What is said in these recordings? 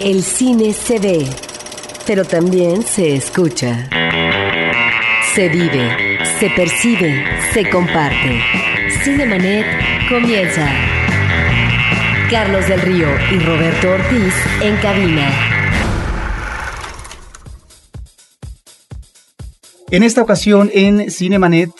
El cine se ve, pero también se escucha. Se vive, se percibe, se comparte. Cinemanet comienza. Carlos del Río y Roberto Ortiz en cabina. En esta ocasión en Cinemanet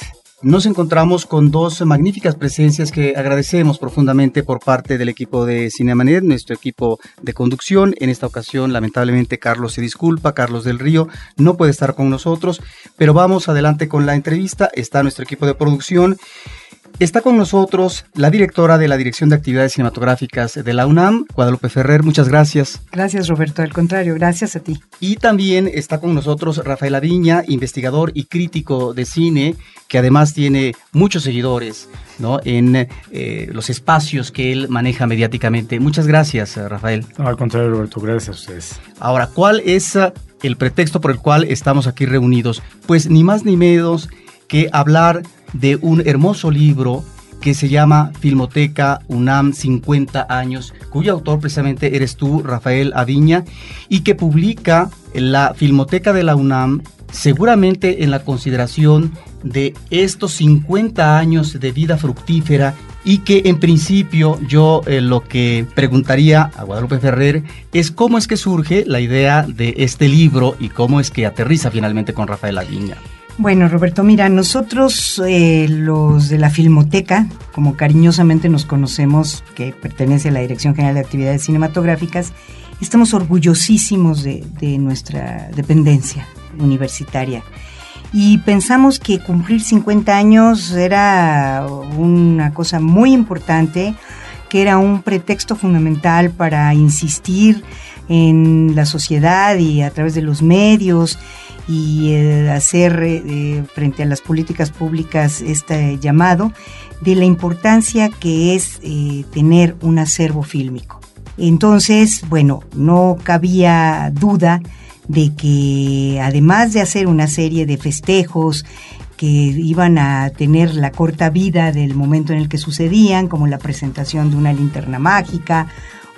nos encontramos con dos magníficas presencias que agradecemos profundamente por parte del equipo de Cinemanet, nuestro equipo de conducción. En esta ocasión, lamentablemente, Carlos se disculpa, Carlos del Río no puede estar con nosotros, pero vamos adelante con la entrevista. Está nuestro equipo de producción Está con nosotros la directora de la Dirección de Actividades Cinematográficas de la UNAM, Guadalupe Ferrer. Muchas gracias. Gracias, Roberto. Al contrario, gracias a ti. Y también está con nosotros Rafael Aviña, investigador y crítico de cine, que además tiene muchos seguidores ¿no? en eh, los espacios que él maneja mediáticamente. Muchas gracias, Rafael. al contrario, Roberto, gracias a ustedes. Ahora, ¿cuál es uh, el pretexto por el cual estamos aquí reunidos? Pues ni más ni menos que hablar de un hermoso libro que se llama Filmoteca UNAM 50 años, cuyo autor precisamente eres tú, Rafael Aviña, y que publica la Filmoteca de la UNAM seguramente en la consideración de estos 50 años de vida fructífera y que en principio yo eh, lo que preguntaría a Guadalupe Ferrer es cómo es que surge la idea de este libro y cómo es que aterriza finalmente con Rafael Aviña. Bueno, Roberto, mira, nosotros eh, los de la Filmoteca, como cariñosamente nos conocemos, que pertenece a la Dirección General de Actividades Cinematográficas, estamos orgullosísimos de, de nuestra dependencia universitaria. Y pensamos que cumplir 50 años era una cosa muy importante, que era un pretexto fundamental para insistir en la sociedad y a través de los medios y eh, hacer eh, frente a las políticas públicas este llamado de la importancia que es eh, tener un acervo fílmico. Entonces, bueno, no cabía duda de que además de hacer una serie de festejos que iban a tener la corta vida del momento en el que sucedían, como la presentación de una linterna mágica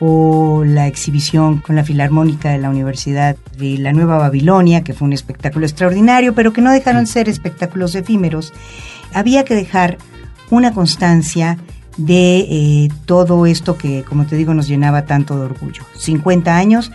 o la exhibición con la Filarmónica de la Universidad de la Nueva Babilonia, que fue un espectáculo extraordinario, pero que no dejaron ser espectáculos efímeros, había que dejar una constancia de eh, todo esto que, como te digo, nos llenaba tanto de orgullo. 50 años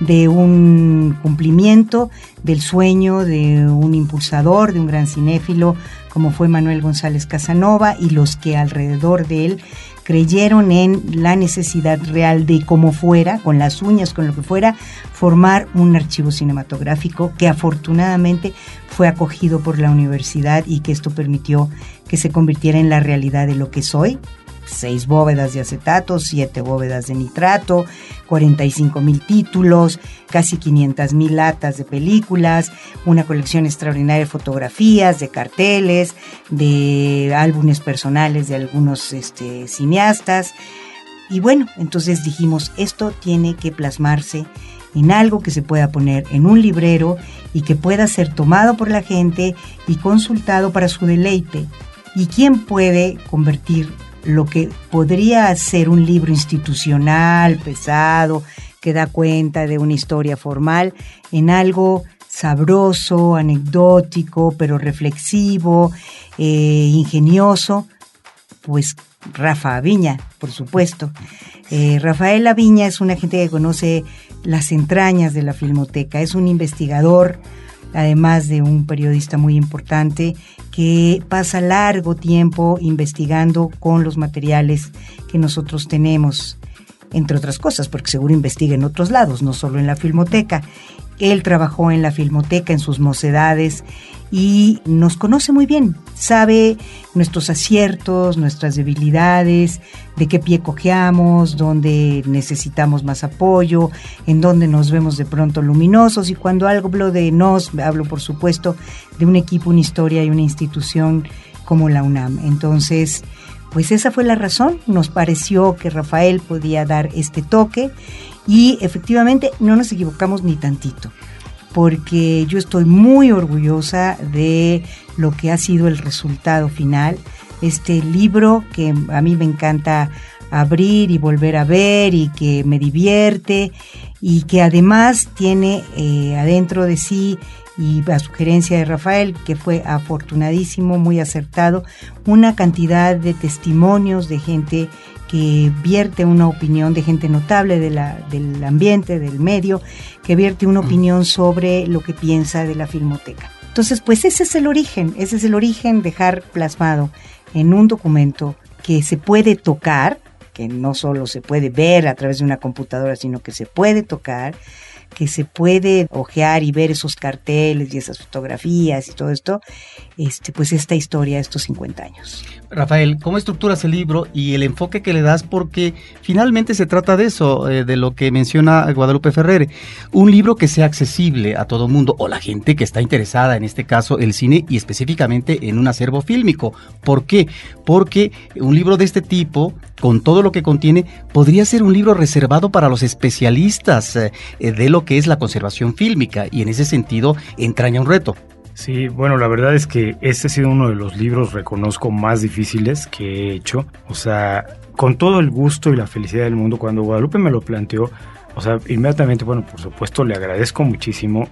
de un cumplimiento del sueño de un impulsador, de un gran cinéfilo como fue Manuel González Casanova y los que alrededor de él creyeron en la necesidad real de cómo fuera, con las uñas, con lo que fuera, formar un archivo cinematográfico que afortunadamente fue acogido por la universidad y que esto permitió que se convirtiera en la realidad de lo que soy, seis bóvedas de acetato, siete bóvedas de nitrato, 45 mil títulos, casi 500 mil latas de películas, una colección extraordinaria de fotografías, de carteles, de álbumes personales de algunos este, cineastas. Y bueno, entonces dijimos, esto tiene que plasmarse en algo que se pueda poner en un librero y que pueda ser tomado por la gente y consultado para su deleite. ¿Y quién puede convertir lo que podría ser un libro institucional, pesado, que da cuenta de una historia formal, en algo sabroso, anecdótico, pero reflexivo, eh, ingenioso, pues Rafa Aviña, por supuesto. Eh, Rafael Aviña es una gente que conoce las entrañas de la filmoteca, es un investigador, además de un periodista muy importante que pasa largo tiempo investigando con los materiales que nosotros tenemos, entre otras cosas, porque seguro investiga en otros lados, no solo en la filmoteca. Él trabajó en la filmoteca en sus mocedades y nos conoce muy bien, sabe nuestros aciertos, nuestras debilidades, de qué pie cojeamos, dónde necesitamos más apoyo, en dónde nos vemos de pronto luminosos. Y cuando hablo de nos, hablo por supuesto de un equipo, una historia y una institución como la UNAM. Entonces, pues esa fue la razón, nos pareció que Rafael podía dar este toque y efectivamente no nos equivocamos ni tantito porque yo estoy muy orgullosa de lo que ha sido el resultado final. Este libro que a mí me encanta abrir y volver a ver y que me divierte y que además tiene eh, adentro de sí y a sugerencia de Rafael, que fue afortunadísimo, muy acertado, una cantidad de testimonios de gente que vierte una opinión de gente notable de la, del ambiente, del medio, que vierte una opinión sobre lo que piensa de la filmoteca. Entonces, pues ese es el origen, ese es el origen, dejar plasmado en un documento que se puede tocar, que no solo se puede ver a través de una computadora, sino que se puede tocar, que se puede ojear y ver esos carteles y esas fotografías y todo esto, este, pues esta historia de estos 50 años. Rafael, ¿cómo estructuras el libro y el enfoque que le das? Porque finalmente se trata de eso, eh, de lo que menciona Guadalupe Ferrer, un libro que sea accesible a todo mundo o la gente que está interesada, en este caso el cine y específicamente en un acervo fílmico. ¿Por qué? Porque un libro de este tipo, con todo lo que contiene, podría ser un libro reservado para los especialistas eh, de lo que es la conservación fílmica y en ese sentido entraña un reto. Sí, bueno, la verdad es que este ha sido uno de los libros, reconozco, más difíciles que he hecho. O sea, con todo el gusto y la felicidad del mundo, cuando Guadalupe me lo planteó, o sea, inmediatamente, bueno, por supuesto, le agradezco muchísimo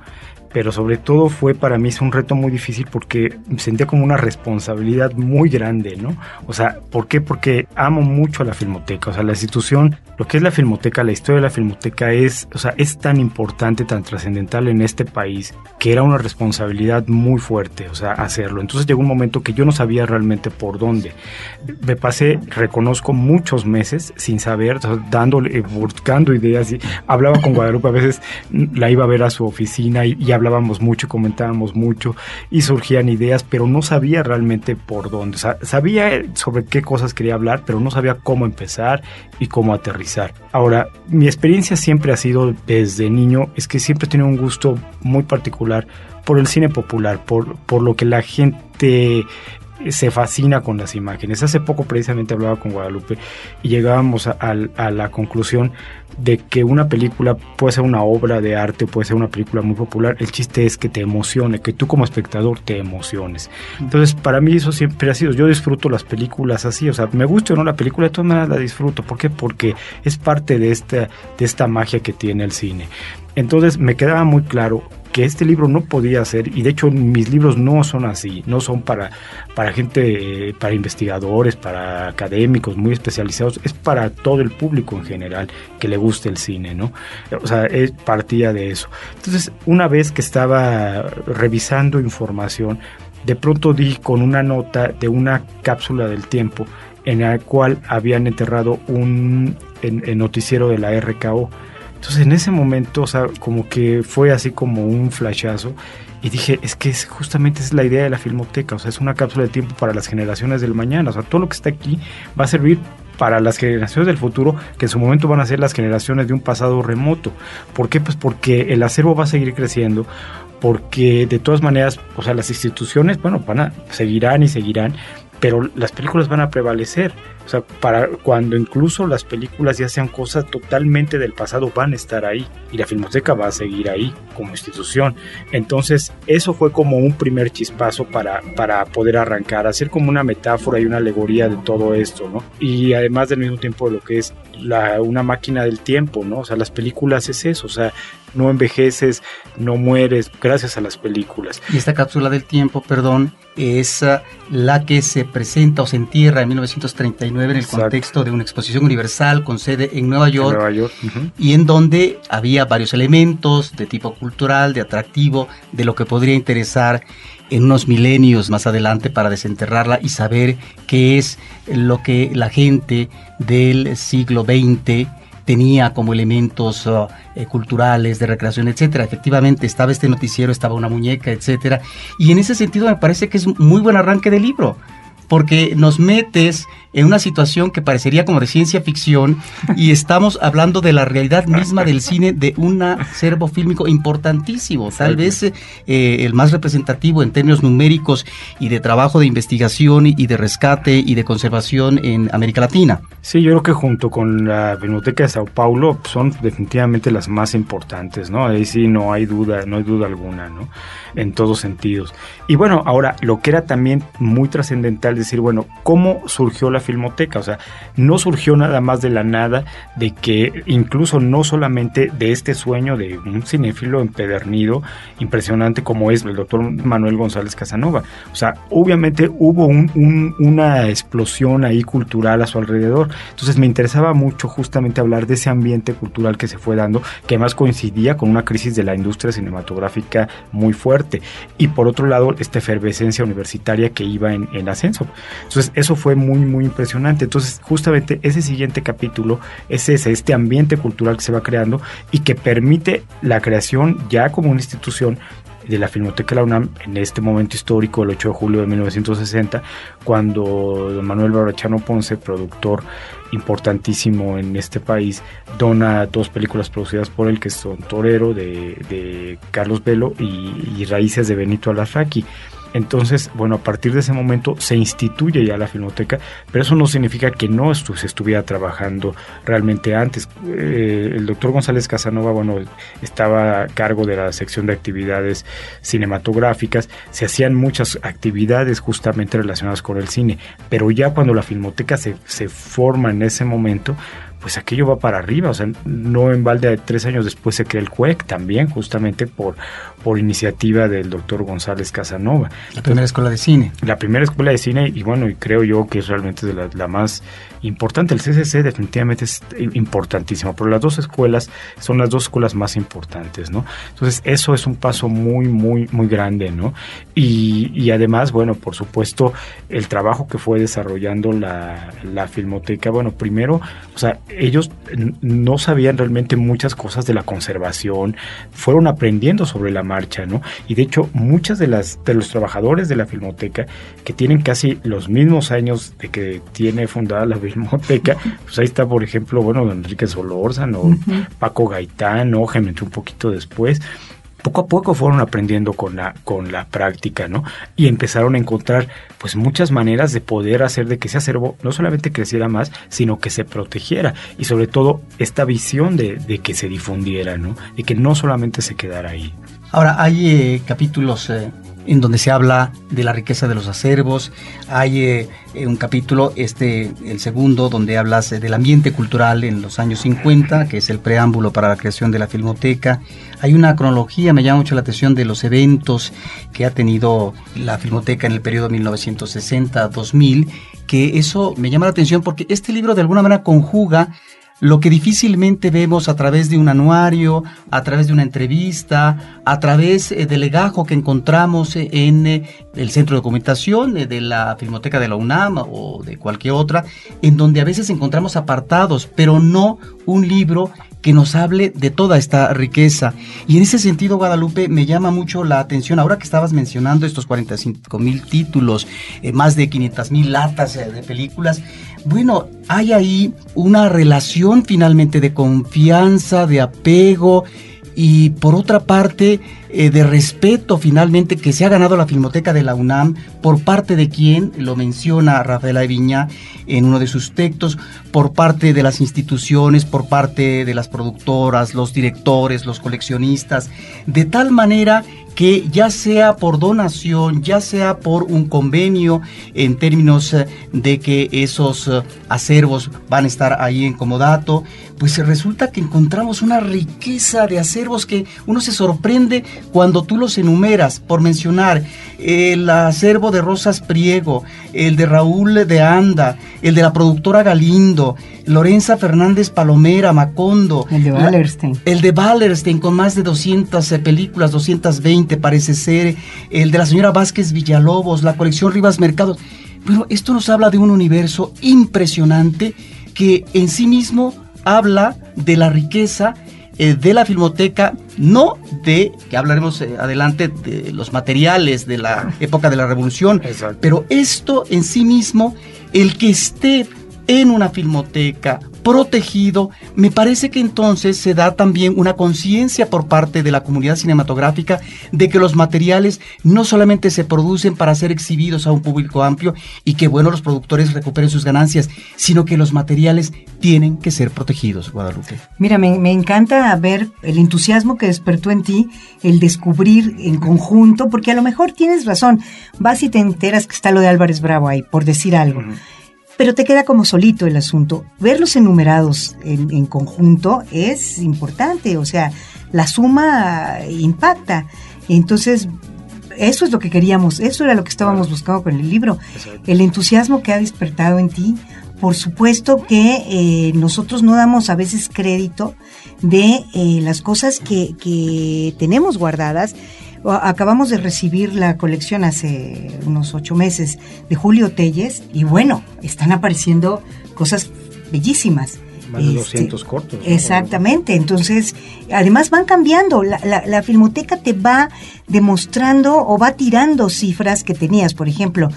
pero sobre todo fue para mí es un reto muy difícil porque sentía como una responsabilidad muy grande, ¿no? O sea, ¿por qué? Porque amo mucho a la Filmoteca, o sea, la institución, lo que es la Filmoteca, la historia de la Filmoteca es, o sea, es tan importante, tan trascendental en este país que era una responsabilidad muy fuerte, o sea, hacerlo. Entonces llegó un momento que yo no sabía realmente por dónde. Me pasé, reconozco, muchos meses sin saber, dándole, buscando ideas y hablaba con Guadalupe, a veces la iba a ver a su oficina y, y hablábamos mucho, comentábamos mucho y surgían ideas, pero no sabía realmente por dónde. Sabía sobre qué cosas quería hablar, pero no sabía cómo empezar y cómo aterrizar. Ahora, mi experiencia siempre ha sido desde niño, es que siempre he tenido un gusto muy particular por el cine popular, por, por lo que la gente se fascina con las imágenes. Hace poco precisamente hablaba con Guadalupe y llegábamos a, la conclusión de que una película puede ser una obra de arte, puede ser una película muy popular. El chiste es que te emocione, que tú como espectador te emociones. Entonces, para mí eso siempre ha sido. Yo disfruto las películas así, o sea, me gusta o no la película, de todas maneras la disfruto. ¿Por qué? Porque es parte de esta, de esta magia que tiene el cine. Entonces, me quedaba muy claro que este libro no podía ser, y de hecho mis libros no son así, no son para, para gente, para investigadores, para académicos muy especializados, es para todo el público en general que le guste el cine, ¿no? O sea, es partía de eso. Entonces, una vez que estaba revisando información, de pronto di con una nota de una cápsula del tiempo en la cual habían enterrado un noticiero de la RKO entonces en ese momento, o sea, como que fue así como un flashazo y dije, es que es, justamente es la idea de la filmoteca, o sea, es una cápsula de tiempo para las generaciones del mañana, o sea, todo lo que está aquí va a servir para las generaciones del futuro, que en su momento van a ser las generaciones de un pasado remoto. ¿Por qué? Pues porque el acervo va a seguir creciendo, porque de todas maneras, o sea, las instituciones, bueno, van a, seguirán y seguirán, pero las películas van a prevalecer. O sea, para cuando incluso las películas ya sean cosas totalmente del pasado, van a estar ahí y la Filmoteca va a seguir ahí como institución. Entonces, eso fue como un primer chispazo para, para poder arrancar, hacer como una metáfora y una alegoría de todo esto, ¿no? Y además del mismo tiempo lo que es la, una máquina del tiempo, ¿no? O sea, las películas es eso, o sea, no envejeces, no mueres gracias a las películas. Y esta cápsula del tiempo, perdón, es ah, la que se presenta o se entierra en 1939 en el contexto de una exposición universal con sede en Nueva York, y en donde había varios elementos de tipo cultural, de atractivo, de lo que podría interesar en unos milenios más adelante para desenterrarla y saber qué es lo que la gente del siglo XX tenía como elementos uh, eh, culturales, de recreación, etcétera. Efectivamente, estaba este noticiero, estaba una muñeca, etcétera. Y en ese sentido me parece que es muy buen arranque de libro porque nos metes en una situación que parecería como de ciencia ficción y estamos hablando de la realidad misma del cine de un acervo fílmico importantísimo, tal vez eh, el más representativo en términos numéricos y de trabajo de investigación y de rescate y de conservación en América Latina. Sí, yo creo que junto con la Biblioteca de Sao Paulo son definitivamente las más importantes, ¿no? Ahí sí no hay duda, no hay duda alguna, ¿no? En todos sentidos. Y bueno, ahora lo que era también muy trascendental decir, bueno, ¿cómo surgió la filmoteca. O sea, no surgió nada más de la nada, de que incluso no solamente de este sueño de un cinéfilo empedernido, impresionante como es el doctor Manuel González Casanova. O sea, obviamente hubo una explosión ahí cultural a su alrededor. Entonces me interesaba mucho justamente hablar de ese ambiente cultural que se fue dando, que además coincidía con una crisis de la industria cinematográfica muy fuerte. Y por otro lado, esta efervescencia universitaria que iba en, en ascenso. Entonces, eso fue muy, muy impresionante. Entonces, justamente ese siguiente capítulo es ese, este ambiente cultural que se va creando y que permite la creación ya como una institución de la Filmoteca de la UNAM en este momento histórico, el 8 de julio de 1960, cuando don Manuel Barachano Ponce, productor importantísimo en este país, dona dos películas producidas por él, que son Torero de, Carlos Velo y, y Raíces de Benito Alarraqui. Entonces, bueno, a partir de ese momento se instituye ya la filmoteca, pero eso no significa que no se estuviera trabajando realmente antes. Eh, el doctor González Casanova, bueno, estaba a cargo de la sección de actividades cinematográficas, se hacían muchas actividades justamente relacionadas con el cine, pero ya cuando la filmoteca se, se forma en ese momento, pues aquello va para arriba, o sea, no en balde tres años después se crea el CUEC también, justamente por, por iniciativa del doctor González Casanova. La primera escuela de cine. La primera escuela de cine, y bueno, y creo yo que es realmente de la, más importante. El CCC definitivamente es importantísimo, pero las dos escuelas son las dos escuelas más importantes, ¿no? Entonces, eso es un paso muy, muy, muy grande, ¿no? Y, y además, bueno, por supuesto, el trabajo que fue desarrollando la, la filmoteca, bueno, primero, o sea, ellos no sabían realmente muchas cosas de la conservación, fueron aprendiendo sobre la marcha, ¿no? Y de hecho, muchas de las de los trabajadores de la filmoteca que tienen casi los mismos años de que tiene fundada la filmoteca, pues ahí está, por ejemplo, bueno, don Enrique Solórzano, Paco Gaitán, ¿no? un poquito después poco a poco fueron aprendiendo con la, con la práctica, ¿no? Y empezaron a encontrar pues muchas maneras de poder hacer de que ese acervo no solamente creciera más, sino que se protegiera y sobre todo esta visión de, de que se difundiera, ¿no? Y que no solamente se quedara ahí. Ahora, hay eh, capítulos eh, en donde se habla de la riqueza de los acervos. Hay eh, un capítulo, este, el segundo, donde hablas del ambiente cultural en los años 50, que es el preámbulo para la creación de la Filmoteca. Hay una cronología, me llama mucho la atención, de los eventos que ha tenido la Filmoteca en el periodo 1960-2000, que eso me llama la atención porque este libro de alguna manera conjuga lo que difícilmente vemos a través de un anuario, a través de una entrevista, a través eh, del legajo que encontramos eh, en eh, el centro de documentación de la Filmoteca de la UNAM o de cualquier otra, en donde a veces encontramos apartados, pero no un libro que nos hable de toda esta riqueza. Y en ese sentido, Guadalupe, me llama mucho la atención, ahora que estabas mencionando estos 45 mil títulos, más de 500 mil latas de películas, bueno, hay ahí una relación finalmente de confianza, de apego y por otra parte eh, de respeto finalmente que se ha ganado la Filmoteca de la UNAM por parte de quien, lo menciona Rafaela Viña en uno de sus textos, por parte de las instituciones, por parte de las productoras, los directores, los coleccionistas, de tal manera que ya sea por donación, ya sea por un convenio en términos eh, de que esos eh, acervos van a estar ahí en comodato, pues resulta que encontramos una riqueza de acervos que uno se sorprende cuando tú los enumeras, por mencionar el acervo de Rosas Priego, el de Raúl de Anda, el de la productora Galindo, Lorenza Fernández Palomera, Macondo. El de Wallerstein. el de Wallerstein con más de 200 eh, películas, 220 parece ser. El de la señora Vázquez Villalobos, la colección Rivas Mercado. Bueno, esto nos habla de un universo impresionante que en sí mismo habla de la riqueza eh, de la filmoteca, no de, que hablaremos eh, adelante, de los materiales de la época de la revolución, pero esto en sí mismo, el que esté en una filmoteca, protegido, me parece que entonces se da también una conciencia por parte de la comunidad cinematográfica de que los materiales no solamente se producen para ser exhibidos a un público amplio y que bueno los productores recuperen sus ganancias, sino que los materiales tienen que ser protegidos, Guadalupe. Mira, me, me encanta ver el entusiasmo que despertó en ti, el descubrir en conjunto, porque a lo mejor tienes razón, vas y te enteras que está lo de Álvarez Bravo ahí, por decir algo pero te queda como solito el asunto. Verlos enumerados en, en conjunto es importante, o sea, la suma impacta. Entonces, eso es lo que queríamos, eso era lo que estábamos buscando con el libro, el entusiasmo que ha despertado en ti. Por supuesto que eh, nosotros no damos a veces crédito de eh, las cosas que, que tenemos guardadas. Acabamos de recibir la colección hace unos ocho meses de Julio Telles y bueno, están apareciendo cosas bellísimas. Más de 200 este, cortos. Exactamente, entonces, además van cambiando, la, la, filmoteca te va demostrando o va tirando cifras que tenías, por ejemplo,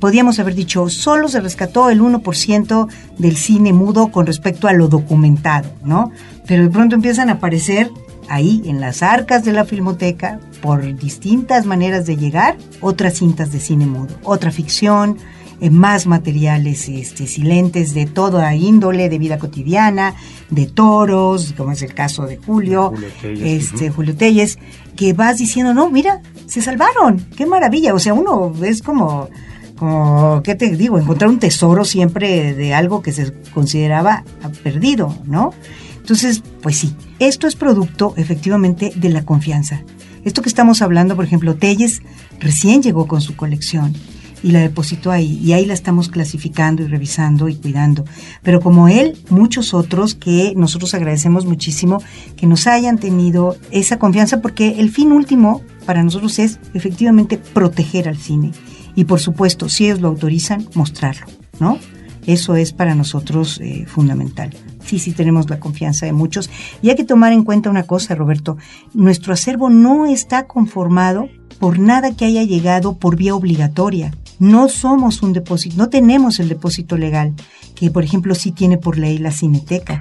podíamos haber dicho, solo se rescató el 1% del cine mudo con respecto a lo documentado, ¿no? Pero de pronto empiezan a aparecer ahí en las arcas de la filmoteca, por distintas maneras de llegar, otras cintas de cine mudo, otra ficción, más materiales este, silentes de toda índole, de vida cotidiana, de toros, como es el caso de Julio, Julio Telles, este, Julio Telles, que vas diciendo, no, mira, se salvaron, qué maravilla, o sea, uno es como, como, ¿qué te digo? Encontrar un tesoro siempre de algo que se consideraba perdido, ¿no? Entonces, pues sí, esto es producto efectivamente de la confianza. Esto que estamos hablando, por ejemplo, Telles recién llegó con su colección y la depositó ahí. Y ahí la estamos clasificando y revisando y cuidando. Pero como él, muchos otros que nosotros agradecemos muchísimo que nos hayan tenido esa confianza porque el fin último para nosotros es efectivamente proteger al cine. Y por supuesto, si ellos lo autorizan, mostrarlo, ¿no? Eso es para nosotros eh, fundamental. Sí, sí tenemos la confianza de muchos. Y hay que tomar en cuenta una cosa, Roberto. Nuestro acervo no está conformado por nada que haya llegado por vía obligatoria. No somos un depósito, no tenemos el depósito legal, que por ejemplo sí tiene por ley la Cineteca.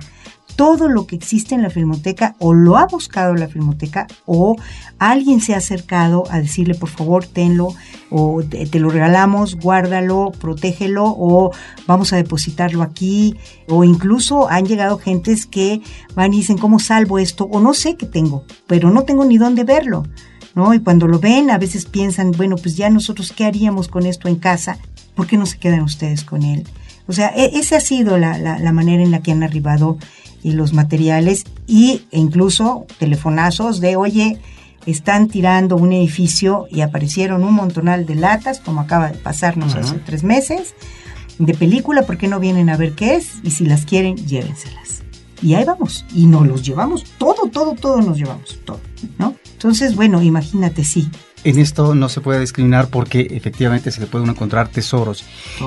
Todo lo que existe en la filmoteca o lo ha buscado la filmoteca o alguien se ha acercado a decirle por favor tenlo o te, lo regalamos, guárdalo, protégelo o vamos a depositarlo aquí o incluso han llegado gentes que van y dicen cómo salvo esto o no sé qué tengo, pero no tengo ni dónde verlo. ¿no? Y cuando lo ven, a veces piensan, bueno, pues ya nosotros, ¿qué haríamos con esto en casa? ¿Por qué no se quedan ustedes con él? O sea, e, esa ha sido la, la, manera en la que han arribado y los materiales y, e incluso telefonazos de, oye, están tirando un edificio y aparecieron un montonal de latas, como acaba de pasarnos hace tres meses, de película, ¿por qué no vienen a ver qué es? Y si las quieren, llévenselas. Y ahí vamos, y nos los llevamos, todo, todo, todo nos llevamos, todo, ¿no? Entonces, bueno, imagínate, sí. En esto no se puede discriminar porque efectivamente se le pueden encontrar tesoros.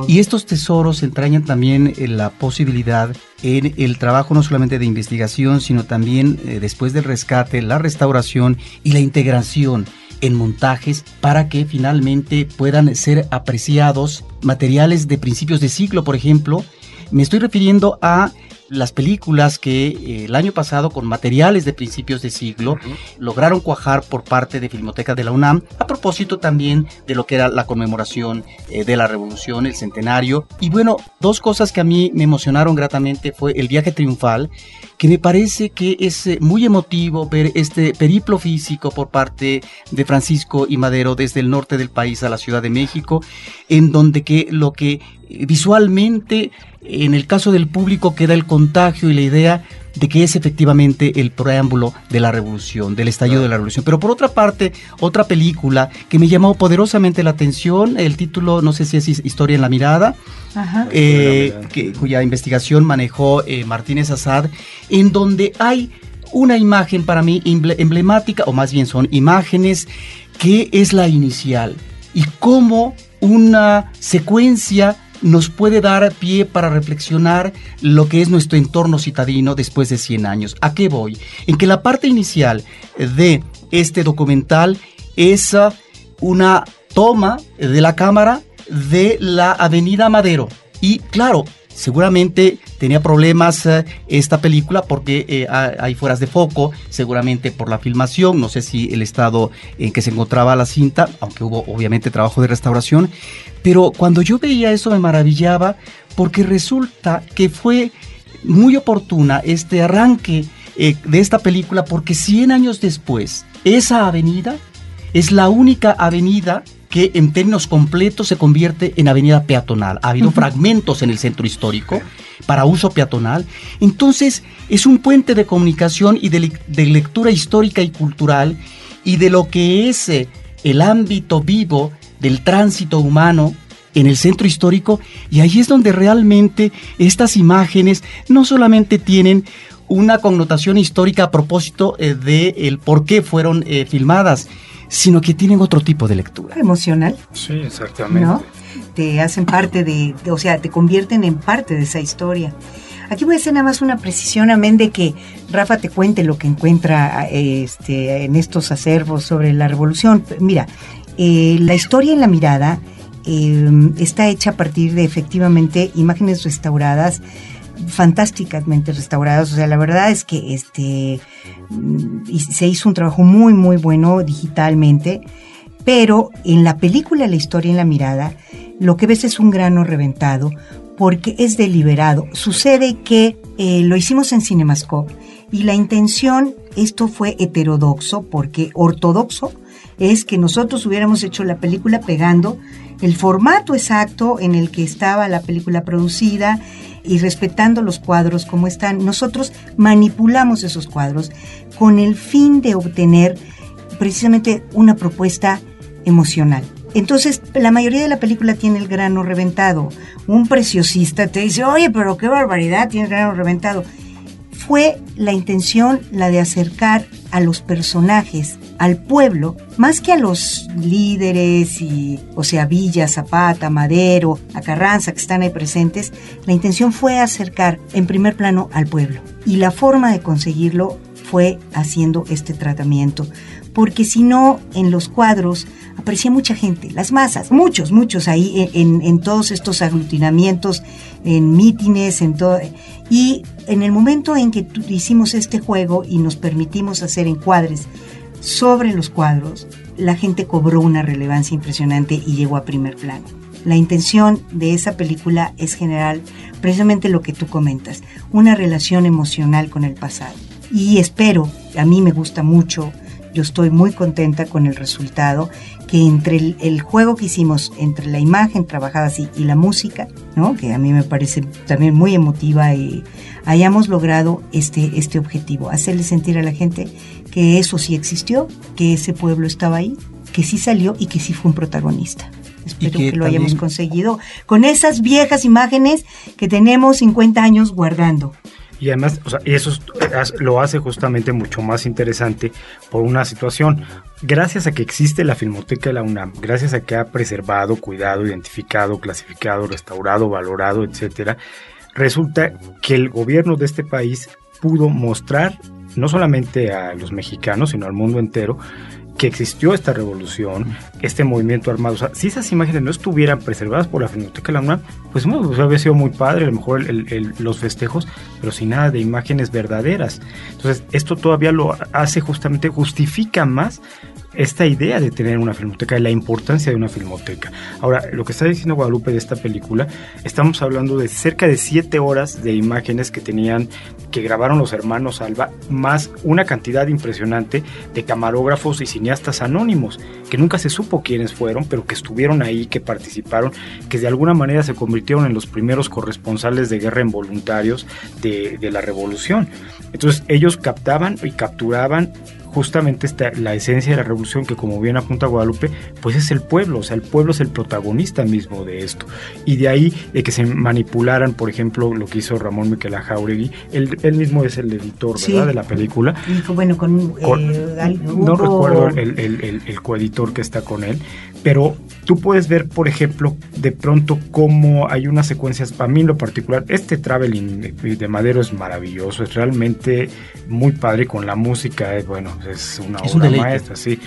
Y estos tesoros entrañan también eh, la posibilidad en el trabajo no solamente de investigación, sino también eh, después del rescate, la restauración y la integración en montajes para que finalmente puedan ser apreciados materiales de principios de siglo, por ejemplo. Me estoy refiriendo a las películas que eh, el año pasado con materiales de principios de siglo lograron cuajar por parte de Filmoteca de la UNAM a propósito también de lo que era la conmemoración eh, de la revolución, el centenario. Y bueno, dos cosas que a mí me emocionaron gratamente fue el viaje triunfal, que me parece que es eh, muy emotivo ver este periplo físico por parte de Francisco y Madero desde el norte del país a la Ciudad de México, en donde que lo que visualmente en el caso del público queda el contagio y la idea de que es efectivamente el preámbulo de la revolución, del estallido de la revolución. Pero por otra parte, otra película que me llamó poderosamente la atención, el título, no sé si es Historia en la mirada, eh, cuya investigación manejó eh, Martínez Azad, en donde hay una imagen para mí emblemática, o más bien son imágenes, que es la inicial, y cómo una secuencia nos puede dar pie para reflexionar lo que es nuestro entorno citadino después de 100 años. ¿A qué voy? En que la parte inicial de este documental es uh, una toma de la cámara de la Avenida Madero. Y claro, seguramente tenía problemas uh, esta película porque eh, hay fueras de foco, seguramente por la filmación, no sé si el estado en que se encontraba la cinta, aunque hubo obviamente trabajo de restauración, pero cuando yo veía eso me maravillaba porque resulta que fue muy oportuna este arranque eh, de esta película porque 100 años después, esa avenida es la única avenida que en términos completos se convierte en avenida peatonal. Ha habido fragmentos en el centro histórico para uso peatonal. Entonces, es un puente de comunicación y de, lectura histórica y cultural y de lo que es eh, el ámbito vivo del tránsito humano en el centro histórico y ahí es donde realmente estas imágenes no solamente tienen una connotación histórica a propósito eh, de el por qué fueron eh, filmadas, sino que tienen otro tipo de lectura. Emocional. Sí, exactamente. ¿No? Te hacen parte de, o sea, te convierten en parte de esa historia. Aquí voy a hacer nada más una precisión, amén de que Rafa te cuente lo que encuentra este, en estos acervos sobre la revolución. Mira, eh, la historia en la mirada eh, está hecha a partir de efectivamente imágenes restauradas fantásticamente restauradas. O sea, la verdad es que este mm, se hizo un trabajo muy, muy bueno digitalmente. Pero en la película La historia en la mirada, lo que ves es un grano reventado porque es deliberado. Sucede que eh, lo hicimos en Cinemascope y la intención, esto fue heterodoxo, porque ortodoxo es que nosotros hubiéramos hecho la película pegando el formato exacto en el que estaba la película producida y respetando los cuadros como están. Nosotros manipulamos esos cuadros con el fin de obtener precisamente una propuesta emocional. Entonces, la mayoría de la película tiene el grano reventado. Un preciosista te dice, oye, pero qué barbaridad, tiene el grano reventado. Fue la intención la de acercar a los personajes, al pueblo, más que a los líderes y, o sea, Villa, Zapata, Madero, a Carranza que están ahí presentes, la intención fue acercar en primer plano al pueblo. Y la forma de conseguirlo fue haciendo este tratamiento, porque si no, en los cuadros aparecía mucha gente, las masas, muchos, muchos ahí en, en todos estos aglutinamientos, en mítines, en todo. Y en el momento en que hicimos este juego y nos permitimos hacer encuadres sobre los cuadros, la gente cobró una relevancia impresionante y llegó a primer plano. La intención de esa película es generar precisamente lo que tú comentas, una relación emocional con el pasado. Y espero, a mí me gusta mucho, yo estoy muy contenta con el resultado, que entre el, juego que hicimos, entre la imagen trabajada así y la música, que a mí me parece también muy emotiva, hayamos logrado este, este objetivo, hacerle sentir a la gente que eso sí existió, que ese pueblo estaba ahí, que sí salió y que sí fue un protagonista. Espero que, lo hayamos conseguido con esas viejas imágenes que tenemos 50 años guardando. Y además, o sea, eso lo hace justamente mucho más interesante por una situación. Gracias a que existe la Filmoteca de la UNAM, gracias a que ha preservado, cuidado, identificado, clasificado, restaurado, valorado, etcétera, resulta que el gobierno de este país pudo mostrar no solamente a los mexicanos, sino al mundo entero, que existió esta revolución, este movimiento armado. O sea, si esas imágenes no estuvieran preservadas por la Filmoteca de la UNAM, pues bueno, pues habría sido muy padre, a lo mejor los festejos, pero sin nada de imágenes verdaderas. Entonces, esto todavía lo hace justamente, justifica más esta idea de tener una filmoteca y la importancia de una filmoteca. Ahora, lo que está diciendo Guadalupe de esta película, estamos hablando de cerca de siete horas de imágenes que tenían, que grabaron los hermanos Alba, más una cantidad impresionante de camarógrafos y cineastas anónimos, que nunca se supo quiénes fueron, pero que estuvieron ahí, que participaron, que de alguna manera se convirtieron en los primeros corresponsales de guerra involuntarios de, de la revolución. Entonces ellos captaban y capturaban justamente esta, la esencia de la revolución que como bien apunta Guadalupe, pues es el pueblo, o sea, el pueblo es el protagonista mismo de esto. Y de ahí de que se manipularan, por ejemplo, lo que hizo Ramón Miquel Jauregui, él, él mismo es el editor, ¿verdad?, de la película. bueno, con... Eh, no recuerdo el, el, el coeditor que está con él, pero tú puedes ver, por ejemplo, de pronto cómo hay unas secuencias, para mí en lo particular, este traveling de Madero es maravilloso, es realmente muy padre con la música, es, bueno, es una obra maestra, sí.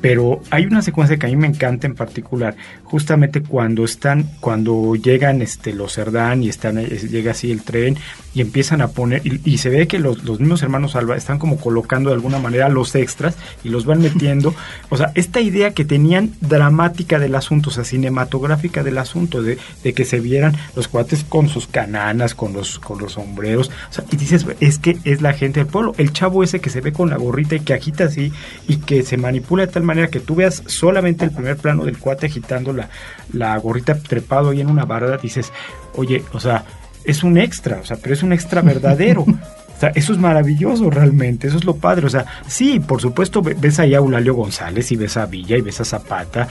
Pero hay una secuencia que a mí me encanta en particular, justamente cuando están, cuando llegan este, los Cerdán y están, eh, llega así el tren y empiezan a poner, y, se ve que los, los, mismos hermanos Alba están como colocando de alguna manera los extras y los van metiendo. o sea, esta idea que tenían dramática del asunto, o sea, cinematográfica del asunto, de, de que se vieran los cuates con sus cananas, con los, con los sombreros. O sea, y dices, es que es la gente del pueblo. El chavo ese que se ve con la gorrita y que que agita así y que se manipula de tal manera que tú veas solamente el primer plano del cuate agitando la, la gorrita trepado ahí en una barda, dices, oye, o sea, es un extra, o sea, pero es un extra verdadero. O sea, eso es maravilloso realmente, eso es lo padre. O sea, sí, por supuesto, ves ahí a Eulalio González y ves a Villa y ves a Zapata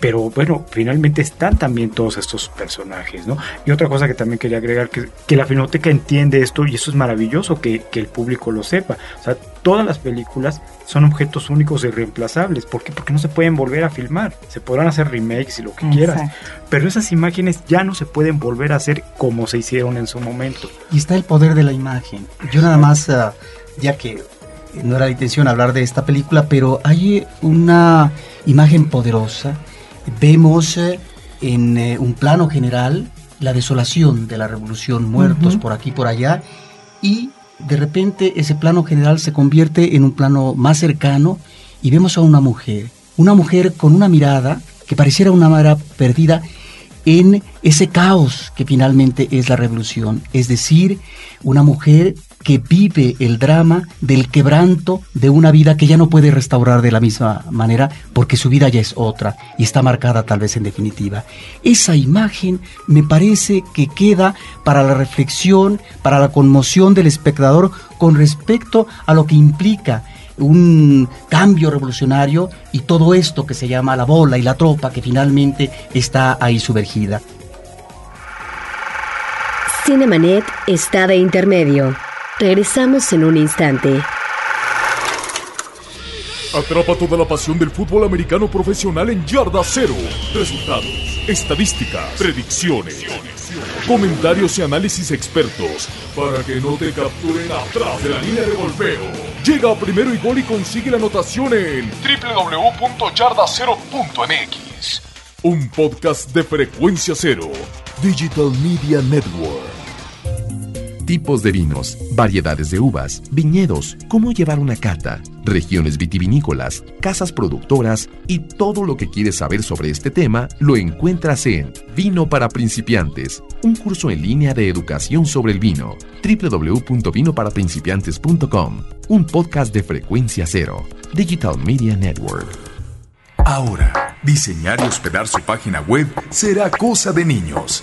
pero bueno, finalmente están también todos estos personajes, ¿no? Y otra cosa que también quería agregar, que, que la Filmoteca entiende esto y eso es maravilloso que, que, el público lo sepa. O sea, todas las películas son objetos únicos y reemplazables. ¿Por qué? Porque no se pueden volver a filmar. Se podrán hacer remakes y lo que Exacto. quieras. Pero esas imágenes ya no se pueden volver a hacer como se hicieron en su momento. Y está el poder de la imagen. Yo nada más, uh, ya que no era la intención hablar de esta película, pero hay una imagen poderosa vemos en eh, un plano general la desolación de la revolución, muertos uh -huh. por aquí por allá, y de repente ese plano general se convierte en un plano más cercano y vemos a una mujer, una mujer con una mirada que pareciera una mirada perdida en ese caos que finalmente es la revolución, es decir, una mujer que vive el drama del quebranto de una vida que ya no puede restaurar de la misma manera porque su vida ya es otra y está marcada tal vez en definitiva. Esa imagen me parece que queda para la reflexión, para la conmoción del espectador con respecto a lo que implica un cambio revolucionario y todo esto que se llama la bola y la tropa que finalmente está ahí sumergida. Cinemanet está de intermedio. Regresamos en un instante. Atrapa toda la pasión del fútbol americano profesional en Yarda Cero. Resultados, estadísticas, predicciones, comentarios y análisis expertos para que no te capturen atrás de la línea de golpeo. Llega a primero y gol y consigue la anotación en www.yardacero.mx. Un podcast de frecuencia cero. Digital Media Network tipos de vinos, variedades de uvas, viñedos, cómo llevar una cata, regiones vitivinícolas, casas productoras y todo lo que quieres saber sobre este tema lo encuentras en Vino para Principiantes, un curso en línea de educación sobre el vino. www.vinoparaprincipiantes.com, un podcast de frecuencia cero, Digital Media Network. Ahora, diseñar y hospedar su página web será cosa de niños.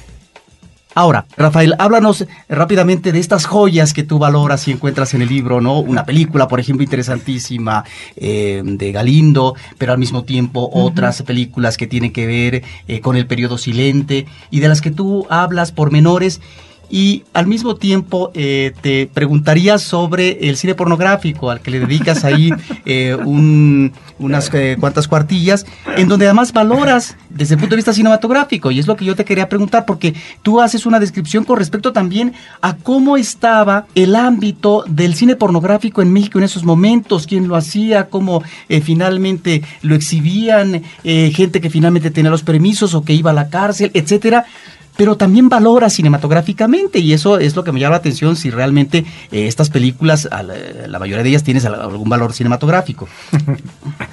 Ahora, Rafael, háblanos rápidamente de estas joyas que tú valoras y encuentras en el libro, ¿no? Una película, por ejemplo, interesantísima eh, de Galindo, pero al mismo tiempo uh -huh. otras películas que tienen que ver eh, con el periodo silente y de las que tú hablas por menores y al mismo tiempo eh, te preguntaría sobre el cine pornográfico, al que le dedicas ahí eh, un, unas eh, cuantas cuartillas, en donde además valoras desde el punto de vista cinematográfico, y es lo que yo te quería preguntar, porque tú haces una descripción con respecto también a cómo estaba el ámbito del cine pornográfico en México en esos momentos, quién lo hacía, cómo eh, finalmente lo exhibían, eh, gente que finalmente tenía los permisos o que iba a la cárcel, etcétera pero también valora cinematográficamente y eso es lo que me llama la atención si realmente eh, estas películas, la, la, mayoría de ellas tienen algún valor cinematográfico.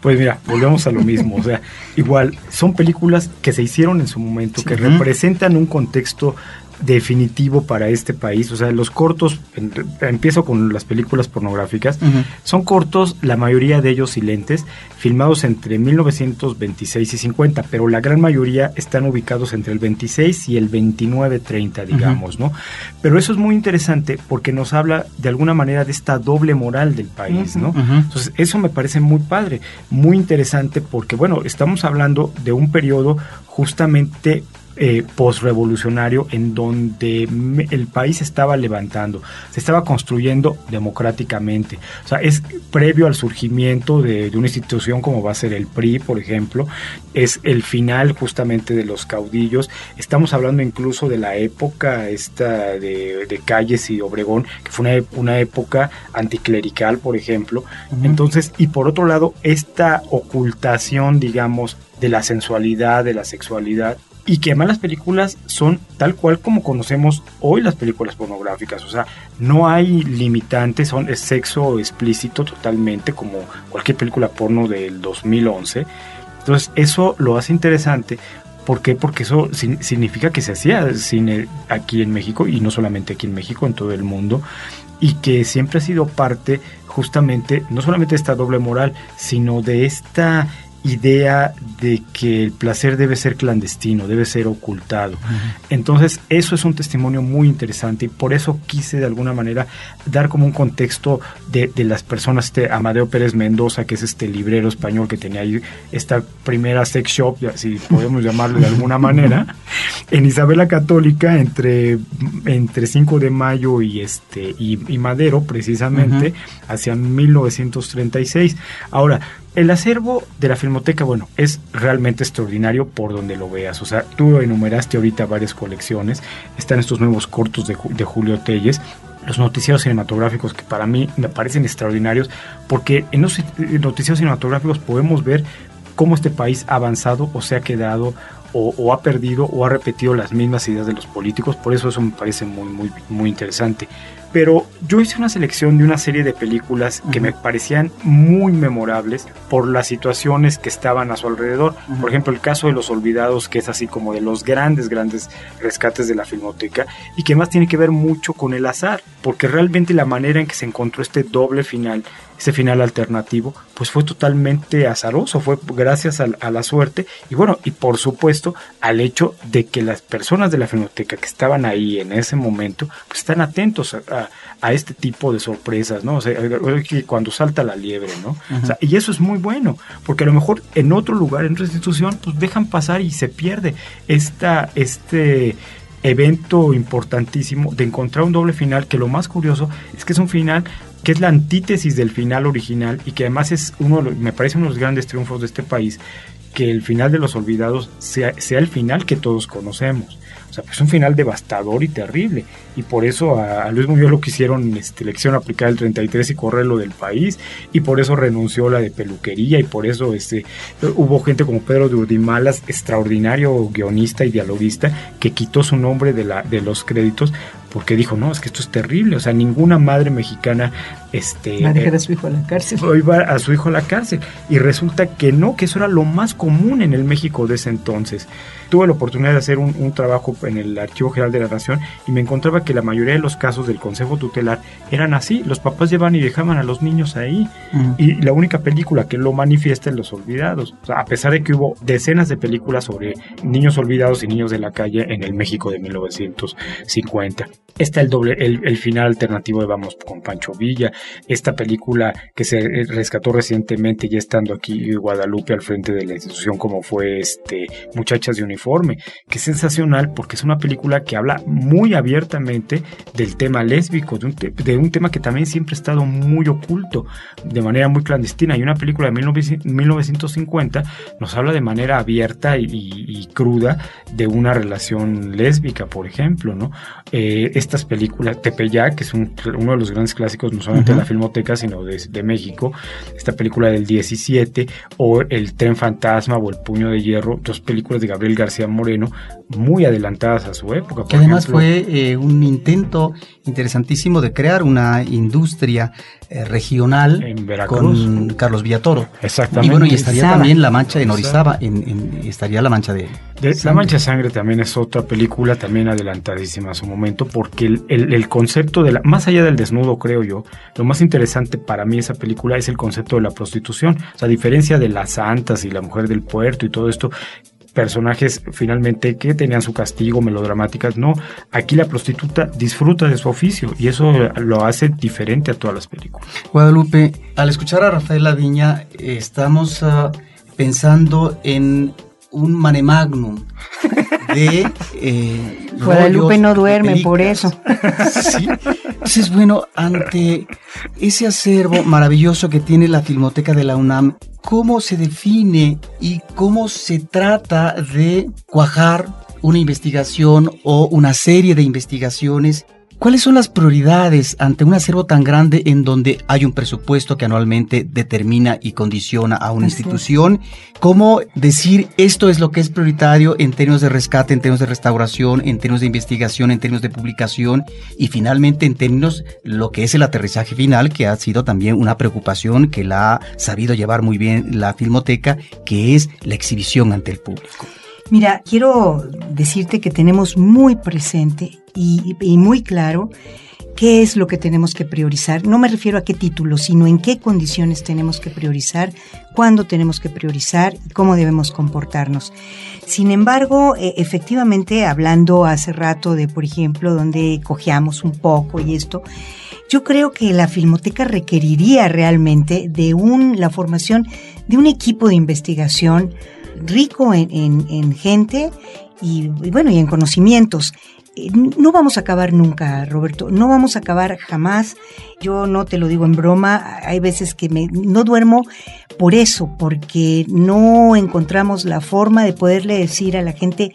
Pues mira, volvemos a lo mismo, o sea, igual son películas que se hicieron en su momento, que uh -huh. representan un contexto definitivo para este país. O sea, los cortos, en, empiezo con las películas pornográficas, uh -huh. son cortos, la mayoría de ellos silentes, filmados entre 1926 y 50, pero la gran mayoría están ubicados entre el 26 y el 29-30, digamos, uh -huh. ¿no? Pero eso es muy interesante porque nos habla de alguna manera de esta doble moral del país, ¿no? Entonces, eso me parece muy padre, muy interesante porque, bueno, estamos hablando de un periodo justamente eh, postrevolucionario en donde el país se estaba levantando, se estaba construyendo democráticamente. O sea, es previo al surgimiento de, de, una institución como va a ser el PRI, por ejemplo, es el final justamente de los caudillos. Estamos hablando incluso de la época esta de, de Calles y Obregón, que fue una, una época anticlerical, por ejemplo. Uh -huh. Entonces, y por otro lado, esta ocultación, digamos, de la sensualidad, de la sexualidad, y que además las películas son tal cual como conocemos hoy las películas pornográficas, o sea, no hay limitantes, son sexo explícito totalmente como cualquier película porno del 2011. Entonces, eso lo hace interesante ¿Por qué? Porque eso significa que se hacía cine aquí en México y no solamente aquí en México, en todo el mundo y que siempre ha sido parte justamente no solamente de esta doble moral, sino de esta idea de que el placer debe ser clandestino, debe ser ocultado. Entonces, eso es un testimonio muy interesante y por eso quise de alguna manera dar como un contexto de, las personas, este Amadeo Pérez Mendoza, que es este librero español que tenía ahí esta primera sex shop, si podemos llamarlo de alguna manera, en Isabela Católica entre, entre 5 de mayo y, este, y, Madero, precisamente, hacia 1936. Ahora, el acervo de la Filmoteca, bueno, es realmente extraordinario por donde lo veas. O sea, tú enumeraste ahorita varias colecciones. Están estos nuevos cortos de, Julio Telles los noticieros cinematográficos que para mí me parecen extraordinarios porque en los noticieros cinematográficos podemos ver cómo este país ha avanzado o se ha quedado o, ha perdido o ha repetido las mismas ideas de los políticos. Por eso eso me parece muy, muy, muy interesante pero yo hice una selección de una serie de películas que me parecían muy memorables por las situaciones que estaban a su alrededor. Por ejemplo, el caso de Los Olvidados, que es así como de los grandes, grandes rescates de la filmoteca y que más tiene que ver mucho con el azar, porque realmente la manera en que se encontró este doble final ese final alternativo, pues fue totalmente azaroso, fue gracias a, la suerte y bueno, y por supuesto al hecho de que las personas de la filmoteca que estaban ahí en ese momento, pues están atentos a, este tipo de sorpresas, ¿no? O sea, cuando salta la liebre, ¿no? y eso es muy bueno, porque a lo mejor en otro lugar, en otra institución, pues dejan pasar y se pierde esta, este evento importantísimo de encontrar un doble final que lo más curioso es que es un final que es la antítesis del final original y que además es uno, me parece uno de los grandes triunfos de este país, que el final de los olvidados sea, sea el final que todos conocemos. O sea, pues un final devastador y terrible. Y por eso a, Luis Muñoz lo quisieron este, elección aplicada el 33 y correrlo del país. Y por eso renunció la de peluquería. Y por eso este, hubo gente como Pedro de Urdimalas, extraordinario guionista y dialoguista, que quitó su nombre de, la, de los créditos porque dijo, no, es que esto es terrible, o sea, ninguna madre mexicana este, va a dejar a su hijo a la cárcel. Iba a su hijo a la cárcel. Y resulta que no, que eso era lo más común en el México de ese entonces. Tuve la oportunidad de hacer un, trabajo en el Archivo General de la Nación y me encontraba que la mayoría de los casos del Consejo Tutelar eran así. Los papás llevaban y dejaban a los niños ahí. Y la única película que lo manifiesta es Los Olvidados. O sea, a pesar de que hubo decenas de películas sobre niños olvidados y niños de la calle en el México de 1950. Está el doble, el, final alternativo de Vamos con Pancho Villa, esta película que se rescató recientemente ya estando aquí en Guadalupe al frente de la institución como fue este Muchachas de Uniforme, que es sensacional porque es una película que habla muy abiertamente del tema lésbico, de un, de un tema que también siempre ha estado muy oculto, de manera muy clandestina. Y una película de 1950 nos habla de manera abierta y, cruda de una relación lésbica, por ejemplo, ¿no? Eh, estas películas, Tepeyac, que es uno de los grandes clásicos no solamente de la filmoteca, sino de, México, esta película del 17, o El tren fantasma o El puño de hierro, dos películas de Gabriel García Moreno, muy adelantadas a su época. Que además fue eh, un intento interesantísimo de crear una industria eh, regional en con Carlos Villatoro. Exactamente. Y bueno, y estaría también La Mancha en Orizaba, en, estaría La Mancha de, La Mancha de Sangre también es otra película también adelantadísima a su momento, porque el, concepto de la, más allá del desnudo creo yo, lo más interesante para mí esa película es el concepto de la prostitución, o sea, a diferencia de las santas y la mujer del puerto y todo esto, personajes finalmente que tenían su castigo, melodramáticas, no, aquí la prostituta disfruta de su oficio y eso lo hace diferente a todas las películas. Guadalupe, al escuchar a Rafael Viña, estamos ah, pensando en un mare magnum de eh, Guadalupe no duerme por eso. Sí. Entonces, bueno, ante ese acervo maravilloso que tiene la Filmoteca de la UNAM, ¿cómo se define y cómo se trata de cuajar una investigación o una serie de investigaciones ¿Cuáles son las prioridades ante un acervo tan grande en donde hay un presupuesto que anualmente determina y condiciona a una institución? ¿Cómo decir esto es lo que es prioritario en términos de rescate, en términos de restauración, en términos de investigación, en términos de publicación y finalmente en términos lo que es el aterrizaje final, que ha sido también una preocupación que la ha sabido llevar muy bien la Filmoteca, que es la exhibición ante el público? Mira, quiero decirte que tenemos muy presente y, muy claro qué es lo que tenemos que priorizar. No me refiero a qué título, sino en qué condiciones tenemos que priorizar, cuándo tenemos que priorizar y cómo debemos comportarnos. Sin embargo, e, efectivamente, hablando hace rato de, por ejemplo, donde cojeamos un poco y esto, yo creo que la filmoteca requeriría realmente de un, la formación de un equipo de investigación rico en, gente y, bueno, y en conocimientos. Eh, no vamos a acabar nunca, Roberto, no vamos a acabar jamás. Yo no te lo digo en broma, hay veces que me, no duermo por eso, porque no encontramos la forma de poderle decir a la gente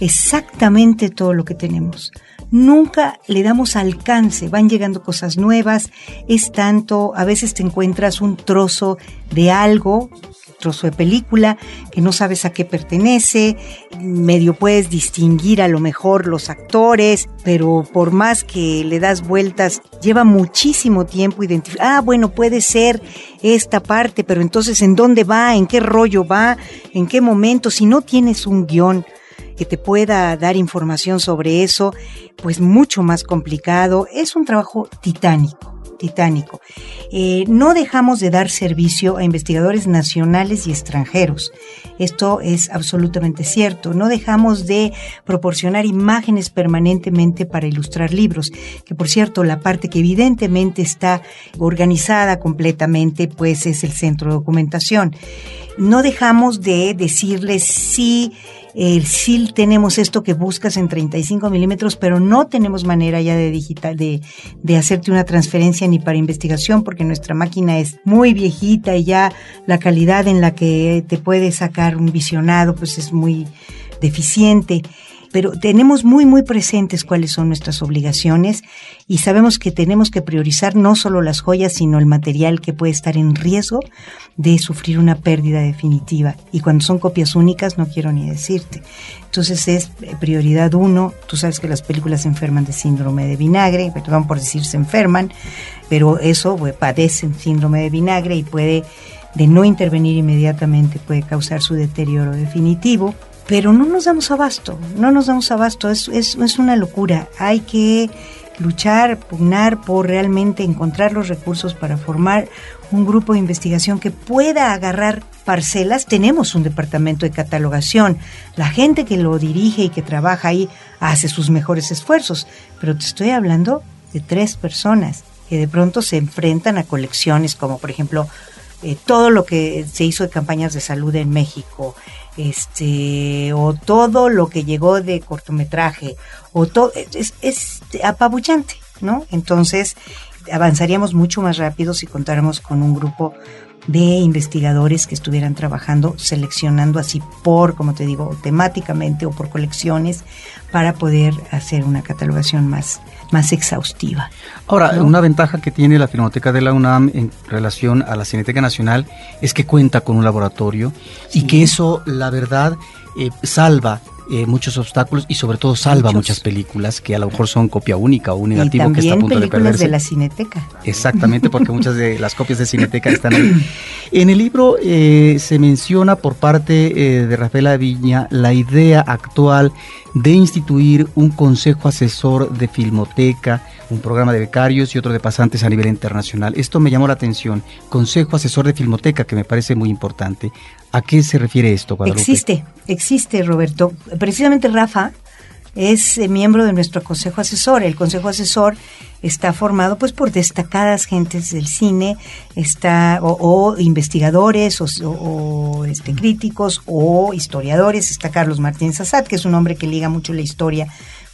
exactamente todo lo que tenemos. Nunca le damos alcance, van llegando cosas nuevas, es tanto, a veces te encuentras un trozo de algo trozo de película que no sabes a qué pertenece, medio puedes distinguir a lo mejor los actores, pero por más que le das vueltas, lleva muchísimo tiempo identificar, ah, bueno, puede ser esta parte, pero entonces ¿en dónde va? ¿En qué rollo va? ¿En qué momento? Si no tienes un guion, que te pueda dar información sobre eso, pues mucho más complicado. Es un trabajo titánico titánico. Eh, no dejamos de dar servicio a investigadores nacionales y extranjeros. Esto es absolutamente cierto. No dejamos de proporcionar imágenes permanentemente para ilustrar libros, que por cierto, la parte que evidentemente está organizada completamente, pues es el centro de documentación. No dejamos de decirles si el sí tenemos esto que buscas en 35 milímetros, pero no tenemos manera ya de digital, de, de hacerte una transferencia ni para investigación, porque nuestra máquina es muy viejita y ya la calidad en la que te puede sacar un visionado, pues es muy deficiente pero tenemos muy, muy presentes cuáles son nuestras obligaciones y sabemos que tenemos que priorizar no solo las joyas, sino el material que puede estar en riesgo de sufrir una pérdida definitiva. Y cuando son copias únicas, no quiero ni decirte. Entonces es prioridad uno. Tú sabes que las películas se enferman de síndrome de vinagre, perdón por decir se enferman, pero eso pues, padecen síndrome de vinagre y puede de no intervenir inmediatamente puede causar su deterioro definitivo pero no nos damos abasto, no nos damos abasto, es, es, es una locura. Hay que luchar, pugnar por realmente encontrar los recursos para formar un grupo de investigación que pueda agarrar parcelas. Tenemos un departamento de catalogación. La gente que lo dirige y que trabaja ahí hace sus mejores esfuerzos. Pero te estoy hablando de tres personas que de pronto se enfrentan a colecciones como por ejemplo eh, todo lo que se hizo de campañas de salud en México, este, o todo lo que llegó de cortometraje, o todo, es, es apabullante, ¿no? Entonces, avanzaríamos mucho más rápido si contáramos con un grupo de investigadores que estuvieran trabajando, seleccionando así por, como te digo, temáticamente o por colecciones, para poder hacer una catalogación más, más exhaustiva. Ahora, una ventaja que tiene la Filmoteca de la UNAM en relación a la Cineteca Nacional es que cuenta con un laboratorio y que eso, la verdad, eh, salva eh, muchos obstáculos y sobre todo salva muchas películas que a lo mejor son copia única o un negativo que está a punto de perderse. de la Cineteca. Exactamente, porque muchas de las copias de Cineteca están ahí. En el libro eh, se menciona por parte eh, de Rafaela Viña la idea actual de instituir un consejo asesor de filmoteca, un programa de becarios y otro de pasantes a nivel internacional. Esto me llamó la atención. Consejo asesor de filmoteca, que me parece muy importante. ¿A qué se refiere esto, Guadalupe? Existe, existe, Roberto. Precisamente Rafa es eh, miembro de nuestro consejo asesor. El consejo asesor está formado pues por destacadas gentes del cine, está o, investigadores o, este, críticos o historiadores. Está Carlos Martín Sassat, que es un hombre que liga mucho la historia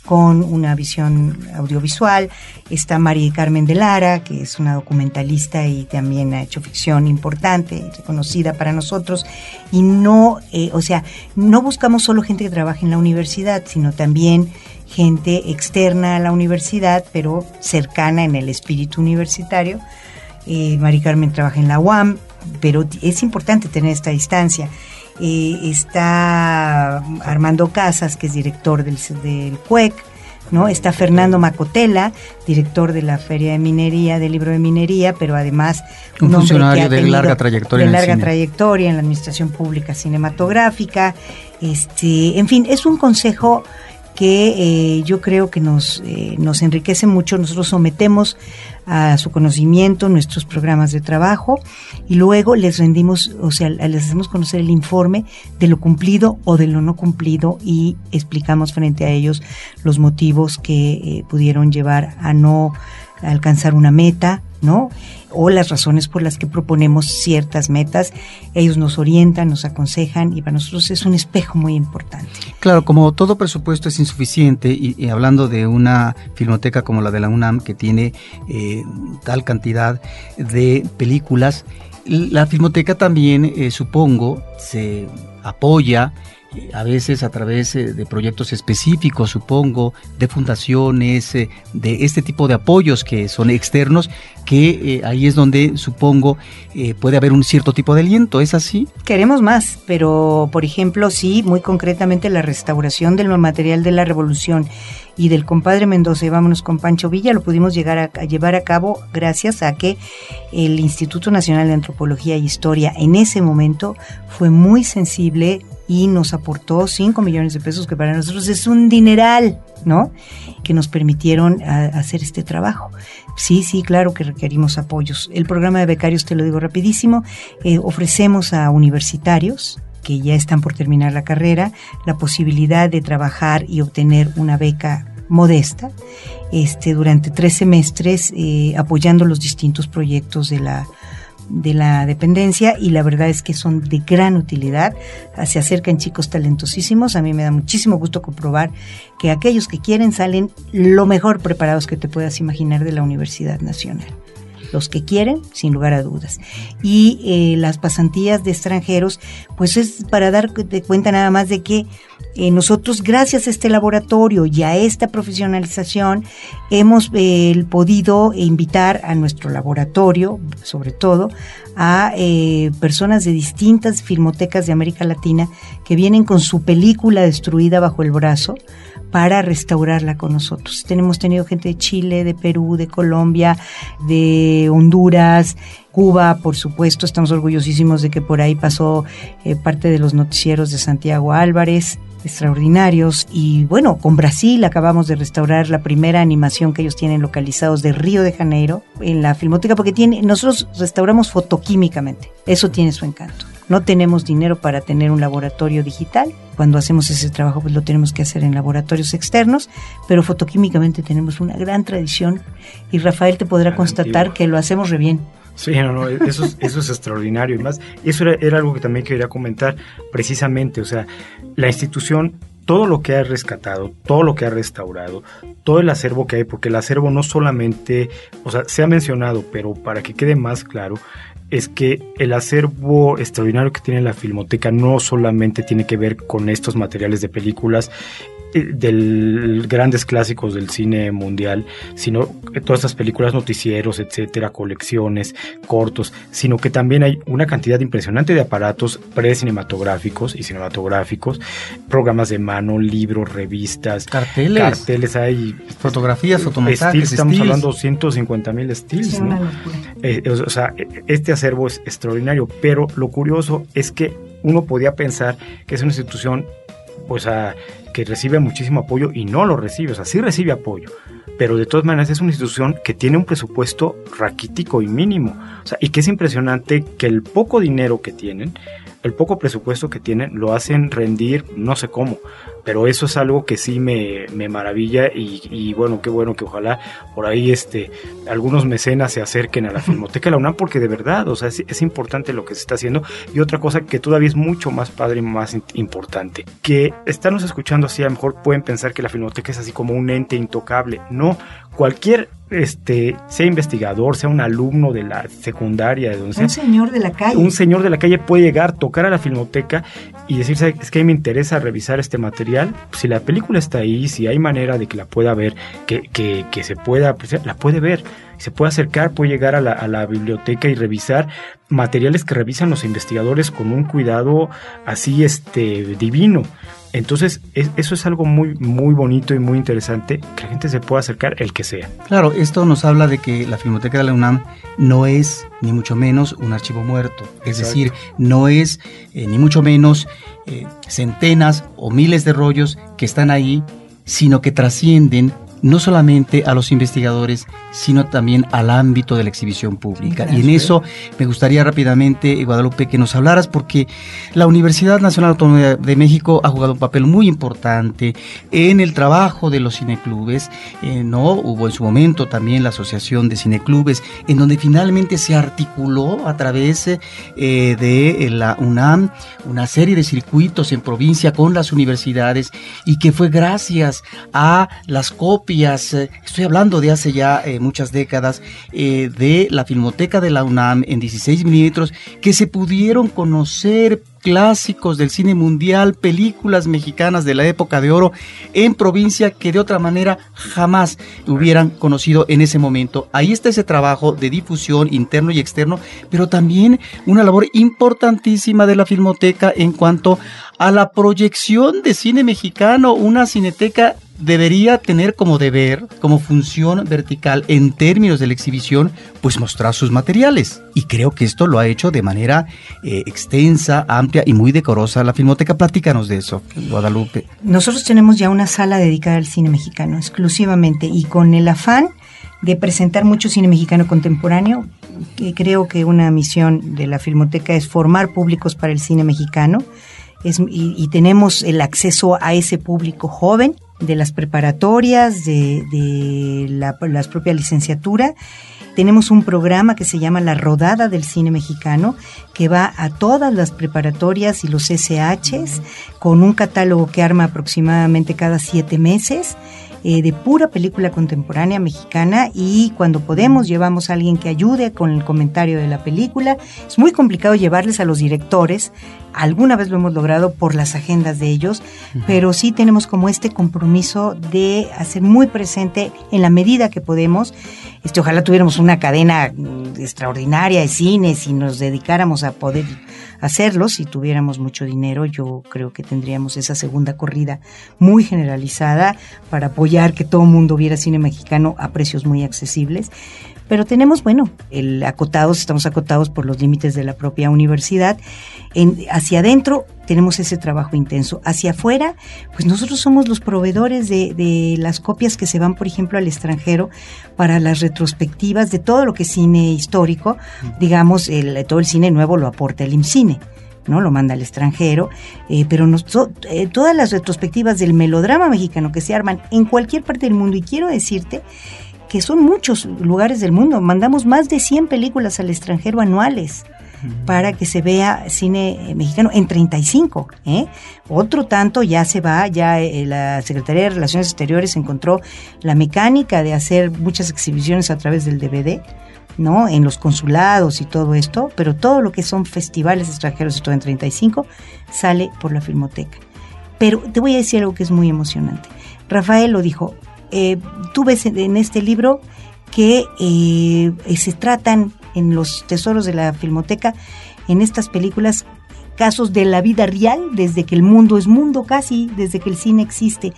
con una visión audiovisual. Está María Carmen de Lara, que es una documentalista y también ha hecho ficción importante y reconocida para nosotros. Y no, eh, o sea, no buscamos solo gente que trabaje en la universidad, sino también gente externa a la universidad, pero cercana en el espíritu universitario. Eh, María Carmen trabaja en la UAM, pero es importante tener esta distancia. Eh, está Armando Casas, que es director del, del CUEC, ¿no? Está Fernando Macotela, director de la Feria de Minería, del libro de minería, pero además un, funcionario de larga trayectoria. De larga trayectoria en la administración pública cinematográfica. Este, en fin, es un consejo que eh, yo creo que nos, eh, nos enriquece mucho. Nosotros sometemos a su conocimiento nuestros programas de trabajo y luego les rendimos, o sea, les hacemos conocer el informe de lo cumplido o de lo no cumplido y explicamos frente a ellos los motivos que eh, pudieron llevar a no alcanzar una meta, ¿no? O las razones por las que proponemos ciertas metas. Ellos nos orientan, nos aconsejan y para nosotros es un espejo muy importante. Claro, como todo presupuesto es insuficiente y, hablando de una filmoteca como la de la UNAM que tiene eh, tal cantidad de películas, la filmoteca también, eh, supongo, se apoya a veces a través eh, de proyectos específicos, supongo, de fundaciones, eh, de este tipo de apoyos que son externos, que eh, ahí es donde supongo puede haber un cierto tipo de aliento, ¿es así? Queremos más, pero por ejemplo, sí, muy concretamente la restauración del material de la revolución y del compadre Mendoza y vámonos con Pancho Villa lo pudimos llegar a, llevar a cabo gracias a que el Instituto Nacional de Antropología e Historia en ese momento fue muy sensible y nos aportó 5 millones de pesos, que para nosotros es un dineral, ¿no? Que nos permitieron hacer este trabajo. Sí, sí, claro que requerimos apoyos. El programa de becarios, te lo digo rapidísimo, eh, ofrecemos a universitarios que ya están por terminar la carrera la posibilidad de trabajar y obtener una beca modesta este, durante tres semestres eh, apoyando los distintos proyectos de la de la dependencia y la verdad es que son de gran utilidad. Se acercan chicos talentosísimos. A mí me da muchísimo gusto comprobar que aquellos que quieren salen lo mejor preparados que te puedas imaginar de la Universidad Nacional los que quieren, sin lugar a dudas. Y eh, las pasantías de extranjeros, pues es para dar cuenta nada más de que eh, nosotros, gracias a este laboratorio y a esta profesionalización, hemos eh, podido invitar a nuestro laboratorio, sobre todo, a personas de distintas filmotecas de América Latina que vienen con su película destruida bajo el brazo para restaurarla con nosotros. Tenemos tenido gente de Chile, de Perú, de Colombia, de Honduras, Cuba, por supuesto, estamos orgullosísimos de que por ahí pasó eh, parte de los noticieros de Santiago Álvarez, extraordinarios. Y bueno, con Brasil acabamos de restaurar la primera animación que ellos tienen localizados de Río de Janeiro en la filmoteca, porque tiene, nosotros restauramos fotoquímicamente. Eso tiene su encanto. No tenemos dinero para tener un laboratorio digital. Cuando hacemos ese trabajo, pues lo tenemos que hacer en laboratorios externos, pero fotoquímicamente tenemos una gran tradición y Rafael te podrá constatar que lo hacemos re bien. Sí, no, no, eso, es, eso es extraordinario. Y más, eso era, era algo que también quería comentar precisamente. O sea, la institución todo lo que ha rescatado, todo lo que ha restaurado, todo el acervo que hay, porque el acervo no solamente, o sea, se ha mencionado, pero para que quede más claro, es que el acervo extraordinario que tiene la Filmoteca no solamente tiene que ver con estos materiales de películas eh, de grandes clásicos del cine mundial, sino todas estas películas, noticieros, etcétera, colecciones, cortos, sino que también hay una cantidad impresionante de aparatos pre-cinematográficos y cinematográficos, programas de mano, libros, revistas, carteles, carteles hay fotografías, fotomontajes, estamos hablando de 150 mil estilos, eh, o sea, este acervo es extraordinario, pero lo curioso es que uno podía pensar que es una institución pues a que recibe muchísimo apoyo y no lo recibe, o sea, sí recibe apoyo, pero de todas maneras es una institución que tiene un presupuesto raquítico y mínimo, o sea, y que es impresionante que el poco dinero que tienen, el poco presupuesto que tienen, lo hacen rendir, no sé cómo, pero eso es algo que sí me, me maravilla y, y, bueno, qué bueno que ojalá por ahí este, algunos mecenas se acerquen a la Filmoteca de la UNAM porque de verdad, o sea, es, es importante lo que se está haciendo. Y otra cosa que todavía es mucho más padre y más importante, que estarnos escuchando así a lo mejor pueden pensar que la Filmoteca es así como un ente intocable, no, cualquier este, sea investigador, sea un alumno de la secundaria, de donde sea. Un señor de la calle. Un señor de la calle puede llegar, tocar a la filmoteca y decirse, es que me interesa revisar este material. Si la película está ahí, si hay manera de que la pueda ver, que, que, que se pueda, pues, la puede ver. Se puede acercar, puede llegar a la, a la biblioteca y revisar materiales que revisan los investigadores con un cuidado así este divino. Entonces, es, eso es algo muy, muy bonito y muy interesante, que la gente se pueda acercar el que sea. Claro, esto nos habla de que la Filmoteca de la UNAM no es, ni mucho menos, un archivo muerto. Es Exacto. decir, no es, eh, ni mucho menos, eh, centenas o miles de rollos que están ahí, sino que trascienden no solamente a los investigadores, sino también al ámbito de la exhibición pública. Y en eso me gustaría rápidamente, eh, Guadalupe, que nos hablaras, porque la Universidad Nacional Autónoma de México ha jugado un papel muy importante en el trabajo de los cineclubes. Eh, no hubo en su momento también la Asociación de Cineclubes, en donde finalmente se articuló a través eh, de la UNAM una serie de circuitos en provincia con las universidades y que fue gracias a las copias eh, estoy hablando de hace ya eh, muchas décadas, eh, de la Filmoteca de la UNAM en 16 milímetros, que se pudieron conocer clásicos del cine mundial, películas mexicanas de la época de oro en provincia que de otra manera jamás hubieran conocido en ese momento. Ahí está ese trabajo de difusión interno y externo, pero también una labor importantísima de la Filmoteca en cuanto a la proyección de cine mexicano, una cineteca debería tener como deber, como función vertical en términos de la exhibición, pues mostrar sus materiales. Y creo que esto lo ha hecho de manera eh, extensa, amplia y muy decorosa la Filmoteca. Platícanos de eso, Guadalupe. Nosotros tenemos ya una sala dedicada al cine mexicano exclusivamente y con el afán de presentar mucho cine mexicano contemporáneo. Que creo que una misión de la Filmoteca es formar públicos para el cine mexicano. Es, y, y, tenemos el acceso a ese público joven de las preparatorias, de, de la, las propias licenciatura. Tenemos un programa que se llama La Rodada del Cine Mexicano, que va a todas las preparatorias y los SHs, con un catálogo que arma aproximadamente cada siete meses. Eh, de pura película contemporánea mexicana y cuando podemos llevamos a alguien que ayude con el comentario de la película. Es muy complicado llevarles a los directores, alguna vez lo hemos logrado por las agendas de ellos, uh -huh. pero sí tenemos como este compromiso de hacer muy presente en la medida que podemos. Este, ojalá tuviéramos una cadena extraordinaria de cines y nos dedicáramos a poder hacerlo. Si tuviéramos mucho dinero, yo creo que tendríamos esa segunda corrida muy generalizada para apoyar que todo el mundo viera cine mexicano a precios muy accesibles. Pero tenemos, bueno, el acotados, estamos acotados por los límites de la propia universidad. En, hacia adentro tenemos ese trabajo intenso. Hacia afuera, pues nosotros somos los proveedores de, de, las copias que se van, por ejemplo, al extranjero para las retrospectivas de todo lo que es cine histórico. Digamos, el, todo el cine nuevo lo aporta el IMCINE. ¿no? Lo manda al extranjero, eh, pero nos, to, eh, todas las retrospectivas del melodrama mexicano que se arman en cualquier parte del mundo, y quiero decirte que son muchos lugares del mundo, mandamos más de 100 películas al extranjero anuales para que se vea cine mexicano en 35. ¿eh? Otro tanto ya se va, ya eh, la Secretaría de Relaciones Exteriores encontró la mecánica de hacer muchas exhibiciones a través del DVD. ¿no? En los consulados y todo esto, pero todo lo que son festivales extranjeros y todo en 35 sale por la Filmoteca. Pero te voy a decir algo que es muy emocionante. Rafael lo dijo, eh, tú ves en este libro que eh, se tratan en los tesoros de la Filmoteca, en estas películas, casos de la vida real, desde que el mundo es mundo casi, desde que el cine existe.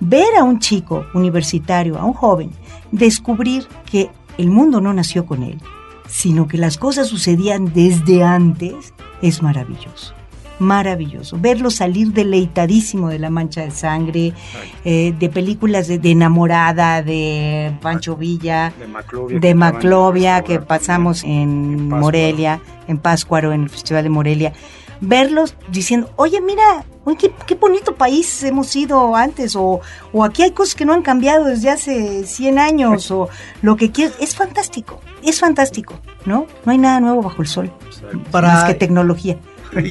Ver a un chico universitario, a un joven, descubrir que el mundo no nació con él, sino que las cosas sucedían desde antes, es maravilloso. Maravilloso. Verlo salir deleitadísimo de la mancha de sangre, eh, de películas de, de, enamorada, de Pancho Villa, de Maclovia, de Maclovia que pasamos en, en Morelia, en Páscuaro, en el Festival de Morelia. verlos diciendo, oye, mira, qué, bonito país hemos sido antes, o, o aquí hay cosas que no han cambiado desde hace 100 años, o lo que quieras. Es fantástico, es fantástico, ¿no? No hay nada nuevo bajo el sol, Para, más que tecnología.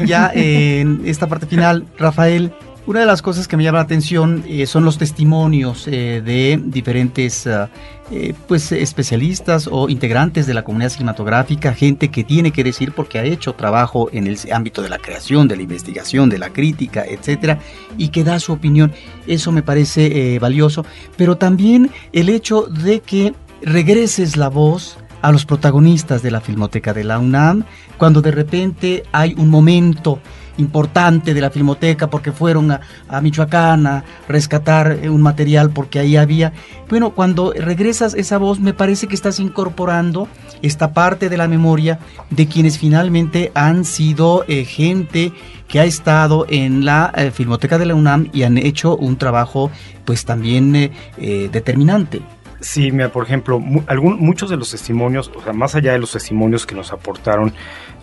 Ya en esta parte final, Rafael, una de las cosas que me llama la atención eh, son los testimonios eh, de diferentes ah, eh, pues, especialistas o integrantes de la comunidad cinematográfica, gente que tiene que decir porque ha hecho trabajo en el ámbito de la creación, de la investigación, de la crítica, etcétera, y que da su opinión. Eso me parece valioso, pero también el hecho de que regreses la voz a los protagonistas de la Filmoteca de la UNAM cuando de repente hay un momento importante de la filmoteca porque fueron a, Michoacán a rescatar eh, un material porque ahí había. Bueno, cuando regresas esa voz me parece que estás incorporando esta parte de la memoria de quienes finalmente han sido eh, gente que ha estado en la eh, filmoteca de la UNAM y han hecho un trabajo pues también determinante. Sí, mira, por ejemplo, muchos de los testimonios, o sea, más allá de los testimonios que nos aportaron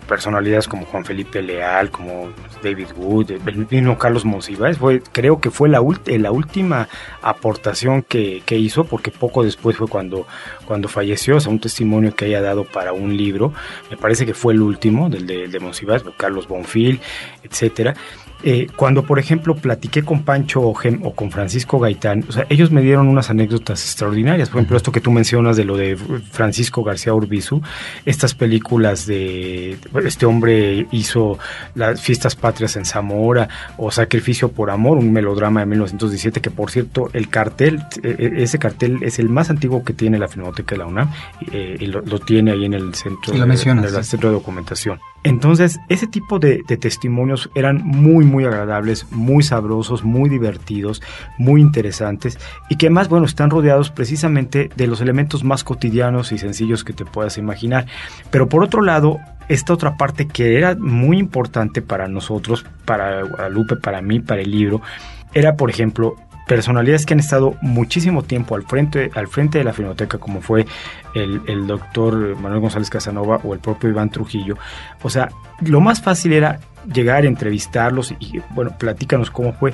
personalidades como Juan Felipe Leal, como David Wood, el mismo Carlos Monsiváis, creo que fue la, última aportación que, hizo, porque poco después fue cuando, cuando falleció, o sea, un testimonio que haya dado para un libro, me parece que fue el último, del de, de Carlos Bonfil, etcétera. Eh, cuando, por ejemplo, platiqué con Pancho o, o, con Francisco Gaitán, o sea, ellos me dieron unas anécdotas extraordinarias. Por ejemplo, esto que tú mencionas de lo de Francisco García Urbizu, estas películas de este hombre hizo las fiestas patrias en Zamora o Sacrificio por Amor, un melodrama de 1917, que por cierto, el cartel, e, e, ese cartel es el más antiguo que tiene la Filmoteca de la UNAM y, lo, tiene ahí en el centro, de, centro de documentación. Entonces, ese tipo de, testimonios eran muy, muy agradables, muy sabrosos, muy divertidos, muy interesantes y que más, bueno, están rodeados precisamente de los elementos más cotidianos y sencillos que te puedas imaginar. Pero por otro lado, esta otra parte que era muy importante para nosotros, para Guadalupe, para mí, para el libro, era, por ejemplo, personalidades que han estado muchísimo tiempo al frente, al frente de la filmoteca, como fue el, el, doctor Manuel González Casanova o el propio Iván Trujillo. O sea, lo más fácil era llegar, entrevistarlos y, bueno, platícanos cómo fue.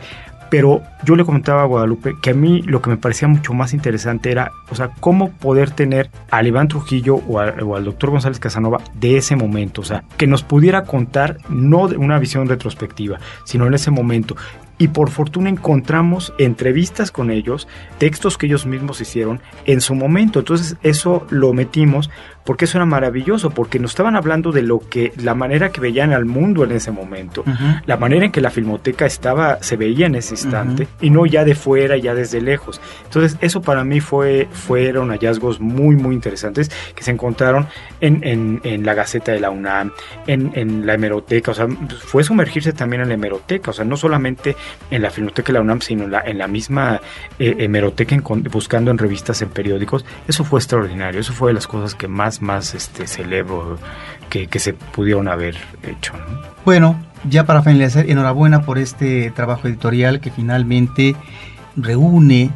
Pero yo le comentaba a Guadalupe que a mí lo que me parecía mucho más interesante era, o sea, cómo poder tener al Iván Trujillo o, o al doctor González Casanova de ese momento, o sea, que nos pudiera contar no de una visión retrospectiva, sino en ese momento y por fortuna encontramos entrevistas con ellos, textos que ellos mismos hicieron en su momento. Entonces eso lo metimos porque eso era maravilloso, porque nos estaban hablando de lo que, la manera que veían al mundo en ese momento, la manera en que la filmoteca estaba, se veía en ese instante, y no ya de fuera, ya desde lejos. Entonces, eso para mí fue, fueron hallazgos muy, muy interesantes que se encontraron en, en, en la Gaceta de la UNAM, en, en, la hemeroteca, o sea, fue sumergirse también en la hemeroteca, o sea, no solamente en la filmoteca de la UNAM, sino en la, en la misma eh, hemeroteca, buscando en revistas, en periódicos. Eso fue extraordinario, eso fue de las cosas que más más, este, celebro que, se pudieron haber hecho. Bueno, ya para finalizar, enhorabuena por este trabajo editorial que finalmente reúne eh,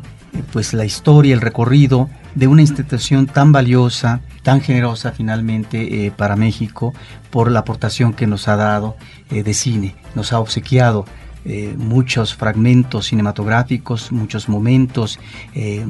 pues la historia, el recorrido de una institución tan valiosa, tan generosa finalmente eh, para México por la aportación que nos ha dado eh, de cine, nos ha obsequiado muchos fragmentos cinematográficos, muchos momentos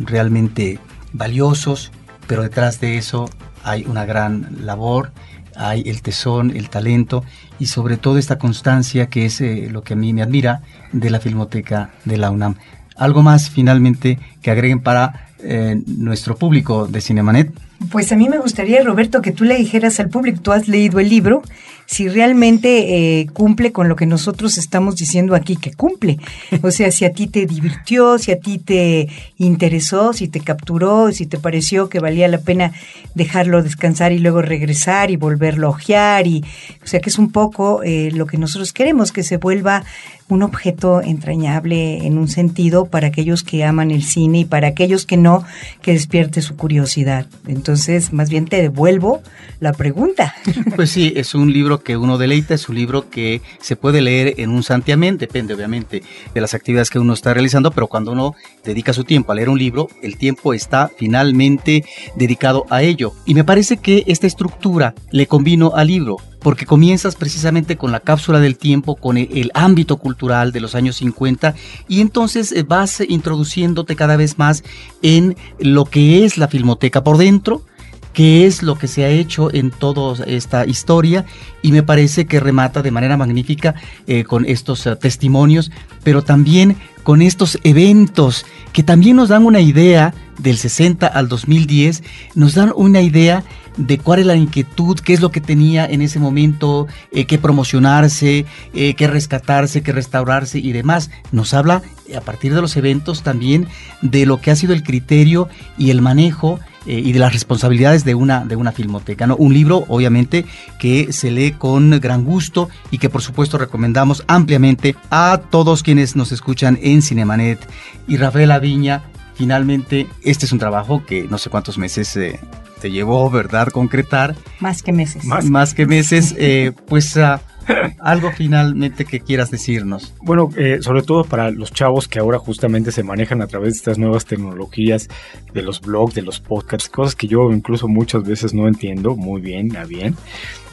realmente valiosos, pero detrás de eso hay una gran labor, hay el tesón, el talento y sobre todo esta constancia que es eh, lo que a mí me admira de la Filmoteca de la UNAM. Algo más finalmente que agreguen para eh, nuestro público de Cinemanet. Pues a mí me gustaría, Roberto, que tú le dijeras al público, tú has leído el libro, si realmente eh, cumple con lo que nosotros estamos diciendo aquí que cumple. O sea, si a ti te divirtió, si a ti te interesó, si te capturó, si te pareció que valía la pena dejarlo descansar y luego regresar y volverlo a ojear. Y, o sea, que es un poco eh, lo que nosotros queremos, que se vuelva un objeto entrañable en un sentido para aquellos que aman el cine y para aquellos que no, que despierte su curiosidad. Entonces, más bien te devuelvo la pregunta. Pues sí, es un libro que uno deleita, es un libro que se puede leer en un santiamén, depende obviamente de las actividades que uno está realizando, pero cuando uno dedica su tiempo a leer un libro, el tiempo está finalmente dedicado a ello. Y me parece que esta estructura le convino al libro porque comienzas precisamente con la cápsula del tiempo, con el, el ámbito cultural de los años 50 y entonces eh, vas introduciéndote cada vez más en lo que es la filmoteca por dentro, qué es lo que se ha hecho en toda esta historia y me parece que remata de manera magnífica eh, con estos eh, testimonios, pero también con estos eventos que también nos dan una idea del 60 al 2010, nos dan una idea de cuál es la inquietud, qué es lo que tenía en ese momento eh, que promocionarse, eh, que rescatarse, que restaurarse y demás. Nos habla a partir de los eventos también de lo que ha sido el criterio y el manejo eh, y de las responsabilidades de una, de una filmoteca. ¿no? Un libro, obviamente, que se lee con gran gusto y que por supuesto recomendamos ampliamente a todos quienes nos escuchan en Cinemanet. Y Rafael Aviña, finalmente, este es un trabajo que no sé cuántos meses eh, te llevó, ¿verdad?, concretar. Más que meses. Más, más que meses, eh, pues... Uh, algo finalmente que quieras decirnos. Bueno, eh, sobre todo para los chavos que ahora justamente se manejan a través de estas nuevas tecnologías, de los blogs, de los podcasts, cosas que yo incluso muchas veces no entiendo muy bien, a bien.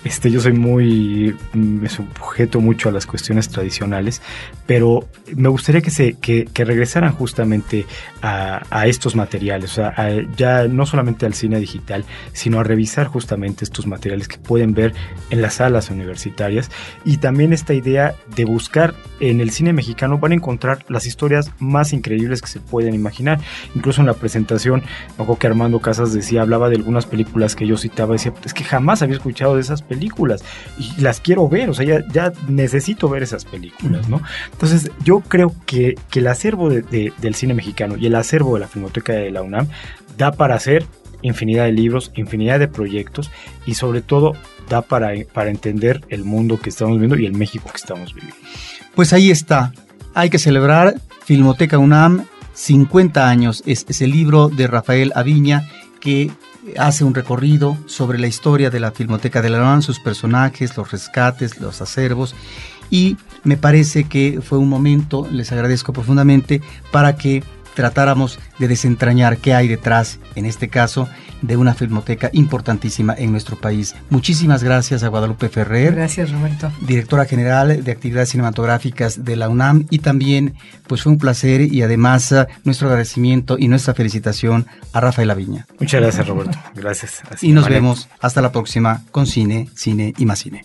Este, yo soy muy, mm, me sujeto mucho a las cuestiones tradicionales, pero me gustaría que se, que, que regresaran justamente a, a, estos materiales, o sea, a, ya no solamente al cine digital, sino a revisar justamente estos materiales que pueden ver en las salas universitarias y también esta idea de buscar en el cine mexicano van a encontrar las historias más increíbles que se pueden imaginar. Incluso en la presentación, ojo que Armando Casas decía, hablaba de algunas películas que yo citaba, decía, es que jamás había escuchado de esas películas y las quiero ver, o sea, ya, necesito ver esas películas, ¿no? Entonces, yo creo que, que el acervo de, de, del cine mexicano y el acervo de la Filmoteca de la UNAM da para hacer infinidad de libros, infinidad de proyectos y sobre todo da para, para entender el mundo que estamos viendo y el México que estamos viviendo. Pues ahí está, hay que celebrar Filmoteca UNAM 50 años, es ese libro de Rafael Aviña que hace un recorrido sobre la historia de la Filmoteca de la UNAM, sus personajes, los rescates, los acervos y me parece que fue un momento, les agradezco profundamente, para que tratáramos de desentrañar qué hay detrás, en este caso, de una filmoteca importantísima en nuestro país. Muchísimas gracias a Guadalupe Ferrer. Gracias, Roberto. Directora General de Actividades Cinematográficas de la UNAM y también, pues fue un placer y además nuestro agradecimiento y nuestra felicitación a Rafael Aviña. Muchas gracias, Roberto. Gracias. Así y nos vemos hasta la próxima con Cine, Cine y más Cine.